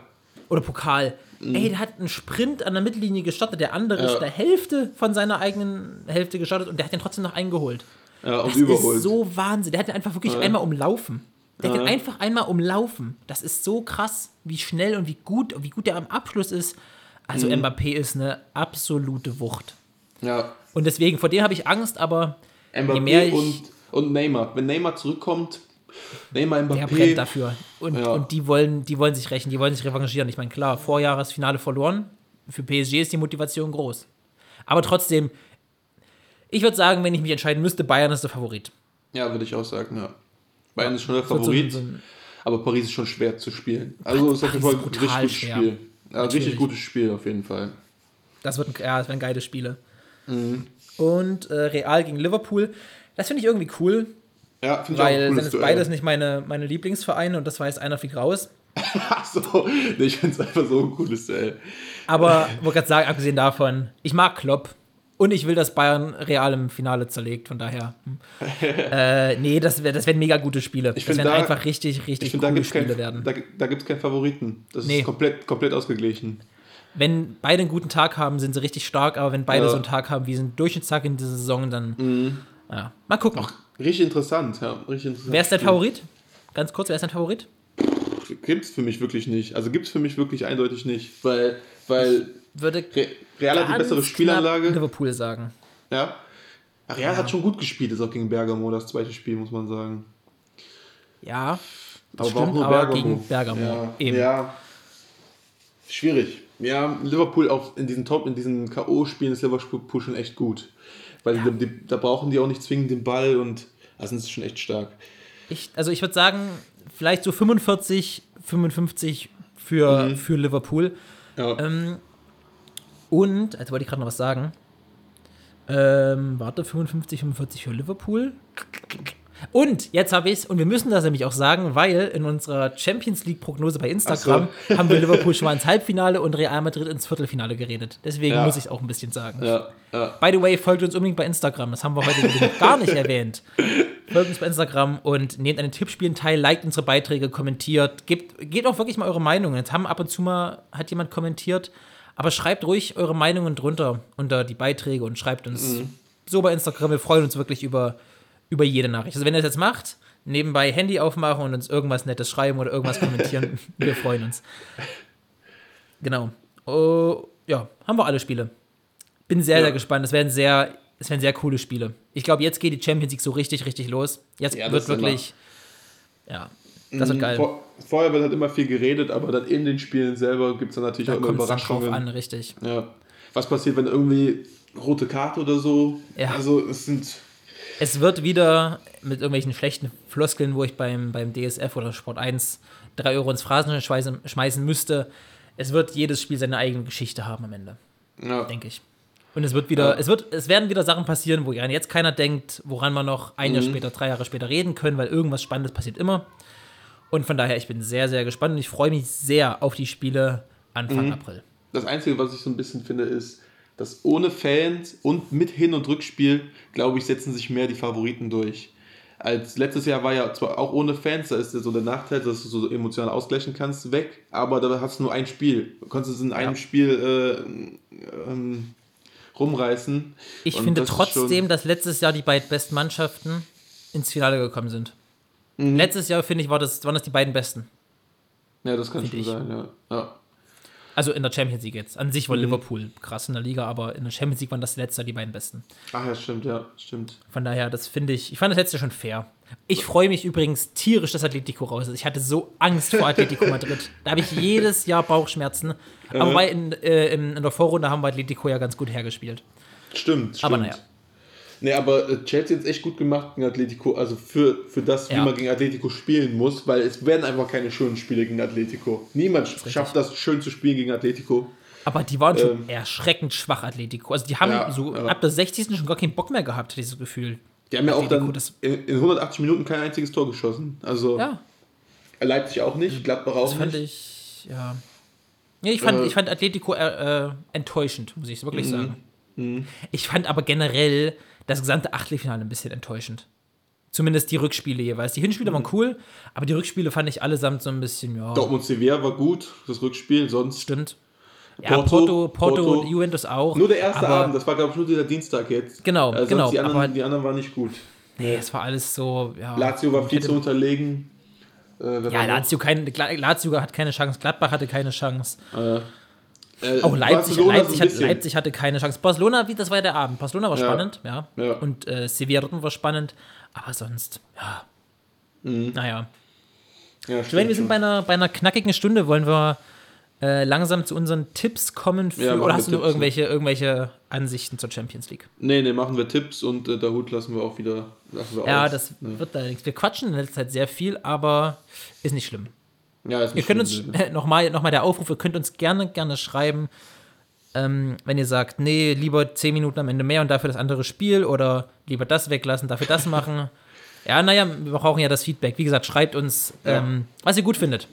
Oder Pokal. Mhm. Ey, der hat einen Sprint an der Mittellinie gestartet, der andere Ja. ist der Hälfte von seiner eigenen Hälfte gestartet und der hat den trotzdem noch eingeholt. Ja, und Das überholt. ist so Wahnsinn. Der hat den einfach wirklich einmal umlaufen. Der kann Ja. einfach einmal umlaufen. Das ist so krass, wie schnell und wie gut, wie gut der am Abschluss ist. Also Mhm. Mbappé ist eine absolute Wucht. Ja. Und deswegen, vor dem habe ich Angst, aber je Mbappé mehr ich, und, und Neymar. Wenn Neymar zurückkommt, Neymar, der Mbappé. brennt dafür. Und, Ja. und die wollen, die wollen sich rächen, die wollen sich revanchieren. Ich meine, klar, Vorjahresfinale verloren. Für PSG ist die Motivation groß. Aber trotzdem, ich würde sagen, wenn ich mich entscheiden müsste, Bayern ist der Favorit. Ja, würde ich auch sagen, ja. Bayern ist schon der so Favorit, so ein- aber Paris ist schon schwer zu spielen. Also ist auf jeden Fall ein richtig gutes schwer. Spiel. Ja, richtig gutes Spiel auf jeden Fall. Das wird ein, ja, das werden geile Spiele. Mhm. Und äh, Real gegen Liverpool, das finde ich irgendwie cool, Ja, finde ich auch weil sind cooles jetzt Duell. beides nicht meine, meine Lieblingsvereine und das jetzt einer fliegt raus. Ach so, nee, ich finde es einfach so ein cooles Duell. Aber ich wollte gerade sagen, abgesehen davon, ich mag Klopp und ich will, dass Bayern Real im Finale zerlegt, von daher. hm. äh, nee, das, wär, das werden mega gute Spiele. Ich das find werden da- einfach richtig, Ich richtig finde, da coole gibt es kein, Spiele werden. da, da gibt's keinen Favoriten. Das Nee. ist komplett, komplett ausgeglichen. Wenn beide einen guten Tag haben, sind sie richtig stark, aber wenn beide Ja. so einen Tag haben wie so einen Durchschnittstag in dieser Saison, dann. Mhm. Ja, mal gucken. Richtig interessant, ja. Richtig interessant. wer ist dein Favorit? Ganz kurz, wer ist dein Favorit? Gibt es für mich wirklich nicht. Also gibt es für mich wirklich eindeutig nicht. Weil, weil Würde Re Real hat die bessere Spielanlage. Liverpool sagen. Ja. Ach, Real hat schon gut gespielt, ist auch gegen Bergamo, das zweite Spiel, muss man sagen. Ja, Aber war auch stimmt, nur aber Bergamo. gegen Bergamo. Ja, Eben. ja. Schwierig. Ja, Liverpool auch in diesen Top, in diesen K.O.-Spielen ist Liverpool schon echt gut. Weil die, die, da brauchen die auch nicht zwingend den Ball und also das ist schon echt stark. Ich, also ich würde sagen, vielleicht so 45, 55 für, Mhm. für Liverpool. Ja. Ähm, und, jetzt wollte ich gerade noch was sagen. Ähm, warte, 55, 45 für Liverpool. Und jetzt habe ich es, und wir müssen das nämlich auch sagen, weil in unserer Champions League-Prognose bei Instagram haben wir Liverpool schon mal ins Halbfinale und Real Madrid ins Viertelfinale geredet. Deswegen Ja. muss ich es auch ein bisschen sagen. ja, ja. By the way, folgt uns unbedingt bei Instagram. Das haben wir heute noch gar nicht erwähnt. Folgt uns bei Instagram und nehmt an den Tippspielen teil, liked unsere Beiträge, kommentiert. Gebt, gebt auch wirklich mal eure Meinungen. Jetzt haben ab und zu mal, hat jemand kommentiert, aber schreibt ruhig eure Meinungen drunter unter die Beiträge und schreibt uns so bei Instagram. Wir freuen uns wirklich über, über jede Nachricht. Also wenn ihr das jetzt macht, nebenbei Handy aufmachen und uns irgendwas Nettes schreiben oder irgendwas kommentieren, wir freuen uns. Genau. Oh, ja, haben wir alle Spiele bin sehr, Ja. sehr gespannt. Es werden sehr, es werden sehr coole Spiele. Ich glaube, jetzt geht die Champions League so richtig, richtig los. Jetzt Ja, das wird wirklich. Ja, das wird Mhm, geil. Vor, vorher wird halt immer viel geredet, aber dann in den Spielen selber gibt es dann natürlich Da auch immer dann drauf Überraschungen. an, richtig. Ja. Was passiert, wenn irgendwie rote Karte oder so? Ja. Also es sind. Es wird wieder mit irgendwelchen schlechten Floskeln, wo ich beim, beim DSF oder Sport 1 drei Euro ins Phrasen schmeißen, schmeißen müsste. Es wird jedes Spiel seine eigene Geschichte haben am Ende, Ja. denke ich. Und es wird wieder, Ja. es wird, es werden wieder Sachen passieren, wo jetzt keiner denkt, woran wir noch ein Mhm. Jahr später, drei Jahre später reden können, weil irgendwas Spannendes passiert immer. Und von daher, ich bin sehr, sehr gespannt und ich freue mich sehr auf die Spiele Anfang Mhm. April. Das Einzige, was ich so ein bisschen finde, ist, dass ohne Fans und mit Hin- und Rückspiel, glaube ich, setzen sich mehr die Favoriten durch. Als letztes Jahr war ja zwar auch ohne Fans, da ist ja so der Nachteil, dass du so emotional ausgleichen kannst, weg, aber da hast du nur ein Spiel. Du konntest es in einem Spiel äh, ähm, rumreißen. Ich Und finde das trotzdem, dass letztes Jahr die beiden besten Mannschaften ins Finale gekommen sind. Mhm. Letztes Jahr, finde ich, war das, waren das die beiden besten. Ja, das kann schon ich. sein, ja. ja. Also in der Champions League jetzt. An sich Mhm. war Liverpool krass in der Liga, aber in der Champions League waren das letzte die beiden besten. Ach ja, stimmt, ja, stimmt. Von daher, das finde ich, ich fand das letzte schon fair. Ich freue mich übrigens tierisch, dass Atletico raus ist. Ich hatte so Angst vor Atletico Madrid. Da habe ich jedes Jahr Bauchschmerzen. Aber bei in, äh, in, in der Vorrunde haben wir Atletico ja ganz gut hergespielt. Stimmt, stimmt. Aber naja. Nee, aber äh, Chelsea hat es echt gut gemacht gegen Atletico, also für, für das, wie Ja. man gegen Atletico spielen muss, weil es werden einfach keine schönen Spiele gegen Atletico. Niemand schafft das schön zu spielen gegen Atletico. Aber die waren schon Ähm. erschreckend schwach, Atletico. Also die haben Ja, so ja. ab der 60. schon gar keinen Bock mehr gehabt, dieses Gefühl. Die haben ja auch dann das- in, in 180 Minuten kein einziges Tor geschossen. Also Ja, Leipzig auch nicht, Gladbach auch das fand nicht. ich, ja. Ja, ich fand, Äh. ich fand Atletico äh, äh, enttäuschend, muss ich wirklich Mhm. sagen. Ich fand aber generell das gesamte Achtelfinale ein bisschen enttäuschend. Zumindest die Rückspiele jeweils. Die Hinspiele Mhm. waren cool, aber die Rückspiele fand ich allesamt so ein bisschen, ja, Dortmund Sevilla war gut, das Rückspiel, sonst stimmt. Ja, Porto, Porto, Porto, Porto. und Juventus auch. nur der erste Abend, das war glaube ich nur dieser Dienstag jetzt. Genau, Äh, sonst genau, Die anderen, aber- die anderen waren nicht gut. Nee, es war alles so, ja. Lazio war viel zu unterlegen. wer Ja? Lazio, kein, Lazio hat keine Chance, Gladbach hatte keine Chance. Äh, Auch Leipzig, Barcelona so Leipzig, hat. Leipzig hatte keine Chance. Barcelona, wie das war ja der Abend. Barcelona war Ja. spannend, ja. Ja. Und äh, Sevilla Dortmund war spannend. Aber sonst, ja. Naja. Ja, stimmt wir sind bei einer, bei einer knackigen Stunde. Wollen wir äh, langsam zu unseren Tipps kommen? Für, Ja, oder hast du Tipps, irgendwelche, irgendwelche Ansichten zur Champions League? Nee, nee, machen wir Tipps und äh, der Hut lassen wir auch wieder lassen wir Ja, aus. das Ja. wird da nichts. Wir quatschen in letzter Zeit sehr viel, aber ist nicht schlimm. Ja, ist Ihr könnt uns nochmal noch mal der Aufruf, ihr könnt uns gerne, gerne schreiben, ähm, wenn ihr sagt, nee, lieber 10 Minuten am Ende mehr und dafür das andere Spiel oder lieber das weglassen, dafür das machen. Ja, naja, wir brauchen ja das Feedback. Wie gesagt, schreibt uns, ähm, was ihr gut findet.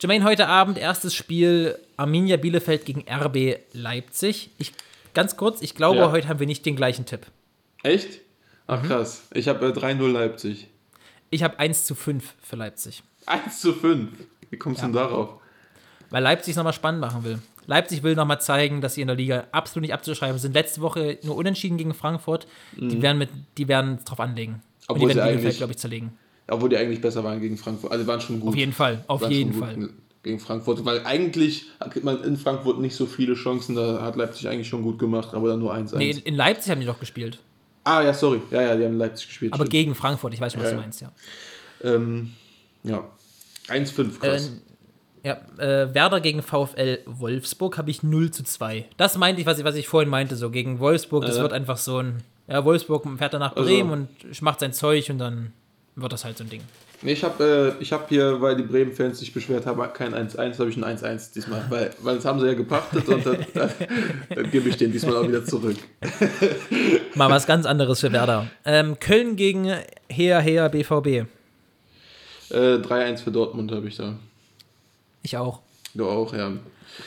Jermaine, heute Abend erstes Spiel Arminia Bielefeld gegen RB Leipzig. Ich, ganz kurz, ich glaube, Ja. heute haben wir nicht den gleichen Tipp. Echt? Mhm. Ach krass. Ich habe äh, 3-0 Leipzig. Ich habe 1 zu 5 für Leipzig. 1 zu 5. Wie kommst du denn darauf? Weil Leipzig es nochmal spannend machen will. Leipzig will nochmal zeigen, dass sie in der Liga absolut nicht abzuschreiben sind. Letzte Woche nur unentschieden gegen Frankfurt. Die werden mit, die werden drauf anlegen. Und Mhm. Obwohl die sie werden Bielefeld, eigentlich- glaube ich, zerlegen. Obwohl die eigentlich besser waren gegen Frankfurt. Also die waren schon gut. Auf jeden Fall, auf jeden Fall. Gegen Frankfurt. Weil eigentlich hat man in Frankfurt nicht so viele Chancen. Da hat Leipzig eigentlich schon gut gemacht, aber dann nur 1-1. Nee, in, Leipzig haben die doch gespielt. ah, ja, sorry. Ja, ja, die haben in Leipzig gespielt. Aber stimmt. gegen Frankfurt, ich weiß schon, was Ja, du ja. meinst, ja. Ähm, ja. 1-5, krass. Ähm, ja, äh, Werder gegen VfL Wolfsburg habe ich 0 zu 2. Das meinte ich, was ich, was ich vorhin meinte, so gegen Wolfsburg, das Äh. wird einfach so ein, ja, Wolfsburg fährt dann nach Also- Bremen und macht sein Zeug und dann wird das halt so ein Ding. Nee, ich habe äh, ich hab hier, weil die Bremen-Fans sich beschwert haben, kein 1-1, habe ich ein 1-1 diesmal. Weil, weil das haben sie ja gepachtet und dann, dann, dann gebe ich den diesmal auch wieder zurück. Mal was ganz anderes für Werder. Ähm, Köln gegen Her Her BVB. Äh, 3-1 für Dortmund habe ich da. Ich auch. Du auch, ja.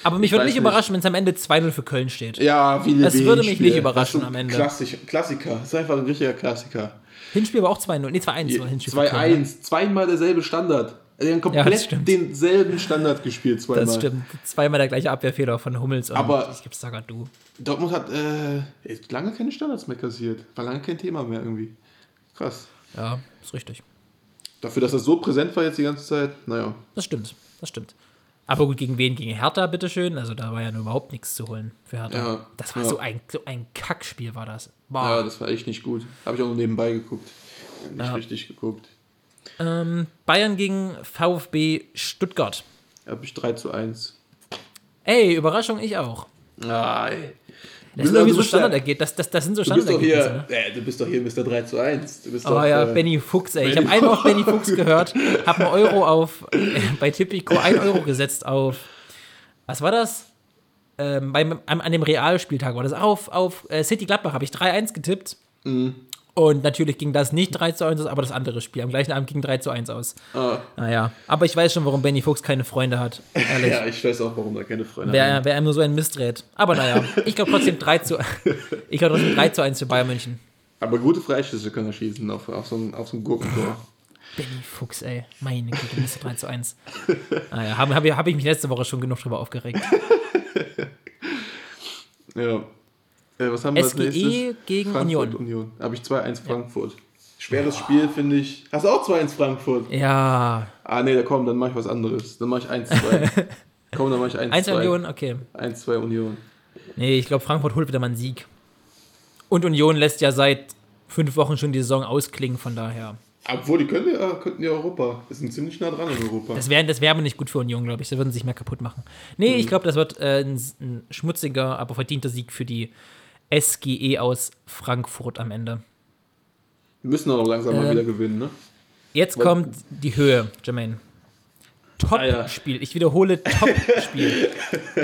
Aber mich Ich würde nicht überraschen, wenn es am Ende 2-0 für Köln steht. Ja, wie Das würde mich nicht überraschen am Ende. Klassik, Klassiker. Das ist einfach ein richtiger Klassiker. Hinspiel war auch 2-0. Nee, 2-1 war Hinspiel. für Köln, ne? 2-1, zweimal derselbe Standard. Also, Die haben Ja, komplett stimmt. denselben Standard gespielt, zweimal. Das stimmt. Zweimal der gleiche Abwehrfehler von Hummels und Aber- ich gibt's Sagadu. Dortmund hat äh, lange keine Standards mehr kassiert. War lange kein Thema mehr irgendwie. Krass. Ja, ist richtig. Dafür, dass das so präsent war jetzt die ganze Zeit, naja. Das stimmt. Das stimmt. Aber gut, gegen wen? Gegen Hertha, bitteschön. Also da war ja nur überhaupt nichts zu holen für Hertha. Ja, das war ja. so, ein, so ein Kackspiel, war das. Boah. Ja, das war echt nicht gut. Habe ich auch nur nebenbei geguckt. Nicht Ja. richtig geguckt. Ähm, Bayern gegen VfB Stuttgart. Habe ich 3 zu 1. Ey, Überraschung, ich auch. Ey. Das sind Du irgendwie bist so ja- Standardergebnisse. Das, das, das sind so Du bist doch Standardergebnisse. hier, Ne? äh, du bist doch hier Mr. 3 zu 1. Du bist Oh doch, ja, äh, Benny Fuchs, ey. Ich Benny habe einmal auf Benny Fuchs gehört, habe einen Euro auf, äh, bei Tipico 1 Euro gesetzt auf, was war das? Ähm, beim, an, an dem Realspieltag war das. Auf, auf äh, City Gladbach habe ich 3-1 getippt. Mhm. Und natürlich ging das nicht 3 zu 1 aus, aber das andere Spiel. Am gleichen Abend ging 3 zu 1 aus. Ah, Naja, aber ich weiß schon, warum Benny Fuchs keine Freunde hat. Ehrlich. ja, ich weiß auch, warum da keine Freunde Wer, haben. wer einem nur so ein Mist rät. Aber naja, ich glaube trotzdem 3 zu, ich glaube trotzdem 3 zu 1 für Bayern München. Aber gute Freischüsse können er schießen auf, auf, so ein, auf so ein Gurkentor. Benny Fuchs, ey. Meine Güte, Mist 3 zu 1. Naja, habe hab, hab ich mich letzte Woche schon genug drüber aufgeregt. Ja. Äh, was haben wir als SGE nächstes? E gegen Frankfurt, Union. Union. Habe ich 2-1 Frankfurt. Schweres Spiel, finde ich. Hast du auch 2-1 Frankfurt? Ja, Ah, nee, da komm, dann mache ich was anderes. Dann mache ich 1-2. komm, dann mache ich 1-2. 1 Union, okay. 1-2 Union. Nee, ich glaube, Frankfurt holt wieder mal einen Sieg. Und Union lässt ja seit fünf Wochen schon die Saison ausklingen, von daher. Obwohl, die können ja, könnten ja Europa. Wir sind ziemlich nah dran in Europa. Das wäre das wär aber nicht gut für Union, glaube ich. Da würden sie sich mehr kaputt machen. Nee, Mhm. ich glaube, das wird äh, ein, ein schmutziger, aber verdienter Sieg für die SGE aus Frankfurt am Ende. Wir müssen auch langsam mal Ähm, wieder gewinnen, ne? Jetzt kommt die Höhe, Jermaine. Ah. Top-Spiel. Ich wiederhole, Top-Spiel.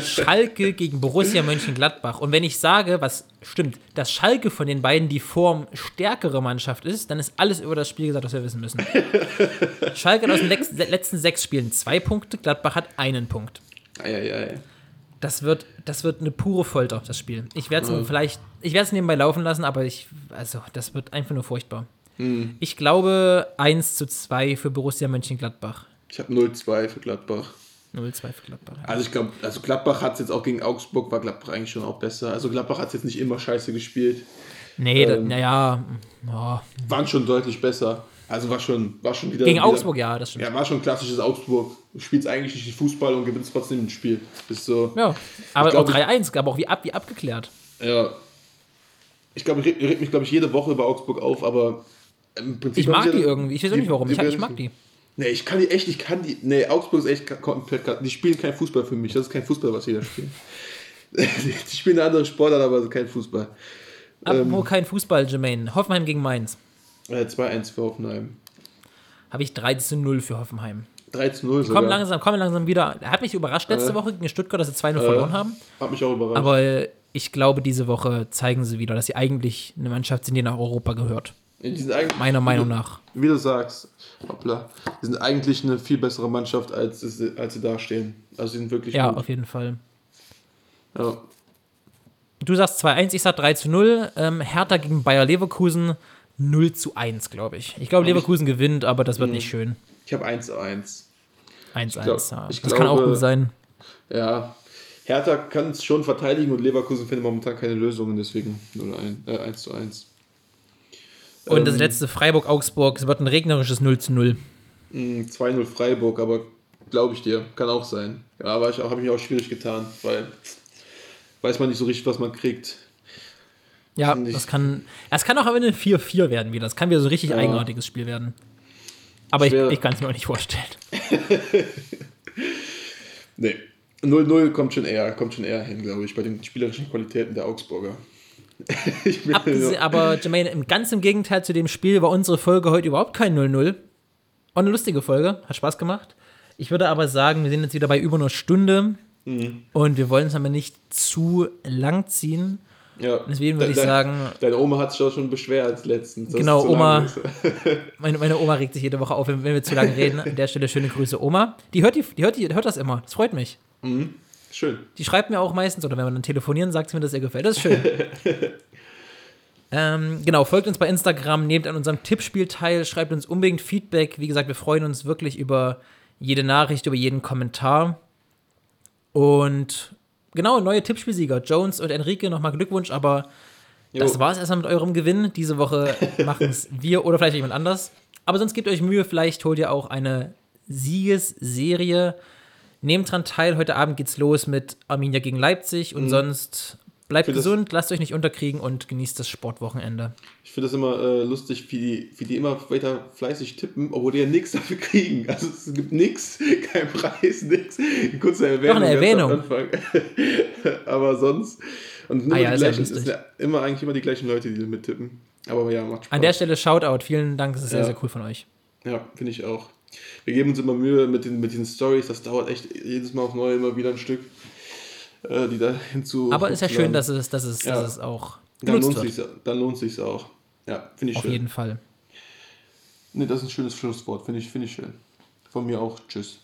Schalke gegen Borussia Mönchengladbach. Und wenn ich sage, was stimmt, dass Schalke von den beiden die Form stärkere Mannschaft ist, dann ist alles über das Spiel gesagt, was wir wissen müssen. Schalke hat aus den letzten sechs Spielen zwei Punkte, Gladbach hat einen Punkt. Eieiei. Das wird, das wird eine pure Folter, das Spiel. Ich werde es vielleicht, ich werde es nebenbei laufen lassen, aber ich, also, das wird einfach nur furchtbar. Ich glaube 1 zu 2 für Borussia Mönchengladbach. Ich habe 0-2 für Gladbach. 0-2 für Gladbach. ja. Also ich glaube, also Gladbach hat es jetzt auch gegen Augsburg, war Gladbach eigentlich schon auch besser. Also Gladbach hat es jetzt nicht immer scheiße gespielt. Nee, Ähm, naja, oh, Waren schon deutlich besser. Also war schon, war schon wieder. Gegen wieder, Augsburg, ja, das stimmt. Ja, war schon ein klassisches Augsburg. Du spielst eigentlich nicht Fußball und gewinnst trotzdem ein Spiel. Ist so. Ja, aber glaub, auch 3-1, aber auch wie, ab, wie abgeklärt. Ja. Ich glaube, ich reg, mich, glaube ich, jede Woche über Augsburg auf, aber im Prinzip. Ich mag sie die ja- irgendwie. Ich weiß auch nicht warum. Ich, ich mag die. Nee, ich kann die echt, ich kann die. Nee, Augsburg ist echt komplett. Die spielen kein Fußball für mich. Das ist kein Fußball, was sie da spielen. die spielen eine andere Sportart, aber kein Fußball. Ähm. Apropos kein Fußball, Jermaine. Hoffenheim gegen Mainz. Äh, 2-1 für Hoffenheim. Habe ich 13-0 für Hoffenheim. 13-0 Kommen sogar. langsam, kommen langsam wieder. Er hat mich überrascht letzte Äh. Woche gegen Stuttgart, dass sie 2-0 verloren haben. Hat mich auch überrascht. Aber äh, ich glaube, diese Woche zeigen sie wieder, dass sie eigentlich eine Mannschaft sind, die nach Europa gehört. Meiner Meinung wie, nach. Wie du sagst, hoppla, die sind eigentlich eine viel bessere Mannschaft, als, als sie da stehen. Also sie sind wirklich Ja, gut. auf jeden Fall. Ja. Du sagst 2-1, ich sag 3 zu 0. Ähm, Hertha gegen Bayer Leverkusen 0 zu 1, glaube ich. Ich glaube, Leverkusen gewinnt, aber das wird Mhm. nicht schön. Ich habe 1-1. 1-1. glaub- ja. ich das kann auch glaube- gut sein. Ja. Hertha kann es schon verteidigen und Leverkusen findet momentan keine Lösungen, deswegen 0-1, äh, 1 zu 1. Und das Ähm, letzte Freiburg-Augsburg, es wird ein regnerisches 0 zu 0. mh, 2-0 Freiburg, aber glaube ich dir, kann auch sein. Ja, aber ich habe mich auch schwierig getan, weil weiß man nicht so richtig, was man kriegt. Ja, ich- das kann, das kann auch am Ende 4-4 werden wieder. Das kann wieder so ein richtig Ja. eigenartiges Spiel werden. Aber ich, Schwer. ich kann es mir auch nicht vorstellen. Nee. 0-0 kommt schon eher, kommt schon eher hin, glaube ich, bei den spielerischen Qualitäten der Augsburger. ich Abgese aber Jermaine, im ganz im Gegenteil zu dem Spiel war unsere Folge heute überhaupt kein 0-0. Auch eine lustige Folge, hat Spaß gemacht. Ich würde aber sagen, wir sind jetzt wieder bei über einer Stunde Mhm. und wir wollen es aber nicht zu lang ziehen. Ja. Deswegen würde De- ich sagen, Deine Oma hat sich auch schon beschwert letztens. Genau, Oma- meine, meine Oma regt sich jede Woche auf, wenn, wenn wir zu lange reden. An der Stelle schöne Grüße, Oma. Die hört, die, die, hört, die hört das immer. Das freut mich. Schön. Die schreibt mir auch meistens, oder wenn wir dann telefonieren, sagt sie mir, dass ihr gefällt. Das ist schön. ähm, genau, folgt uns bei Instagram, nehmt an unserem Tippspiel teil, schreibt uns unbedingt Feedback. Wie gesagt, wir freuen uns wirklich über jede Nachricht, über jeden Kommentar. Und genau, neue Tippspielsieger. Jones und Enrique, nochmal Glückwunsch, aber das Jo. war es erstmal mit eurem Gewinn. Diese Woche machen es wir oder vielleicht jemand anders. Aber sonst gebt euch Mühe, vielleicht holt ihr auch eine Siegesserie. Nehmt dran teil, heute Abend geht's los mit Arminia gegen Leipzig und sonst bleibt Für das- gesund, lasst euch nicht unterkriegen und genießt das Sportwochenende. Ich finde das immer äh, lustig, wie die, wie die immer weiter fleißig tippen, obwohl die ja nichts dafür kriegen. Also es gibt nichts, kein Preis, nichts. Kurze Erwähnung. eine ganz am Erwähnung. Aber sonst. Und nur Ah ja, die ist gleichen, sind ja immer eigentlich immer die gleichen Leute, die mittippen. Aber ja, macht Spaß. An der Stelle Shoutout, vielen Dank, das ist sehr, Ja. sehr cool von euch. Ja, finde ich auch. Wir geben uns immer Mühe mit den, mit den Stories, das dauert echt jedes Mal auf neu immer wieder ein Stück, äh, die da hinzu. Aber ist ja schön, dass es, dass es, Ja. dass es auch dann lohnt, wird. sich's, dann lohnt sich's auch. Ja, finde ich Auf schön. jeden Fall. Nee, das ist ein schönes Schlusswort, finde ich, finde ich schön. Von mir auch. Tschüss.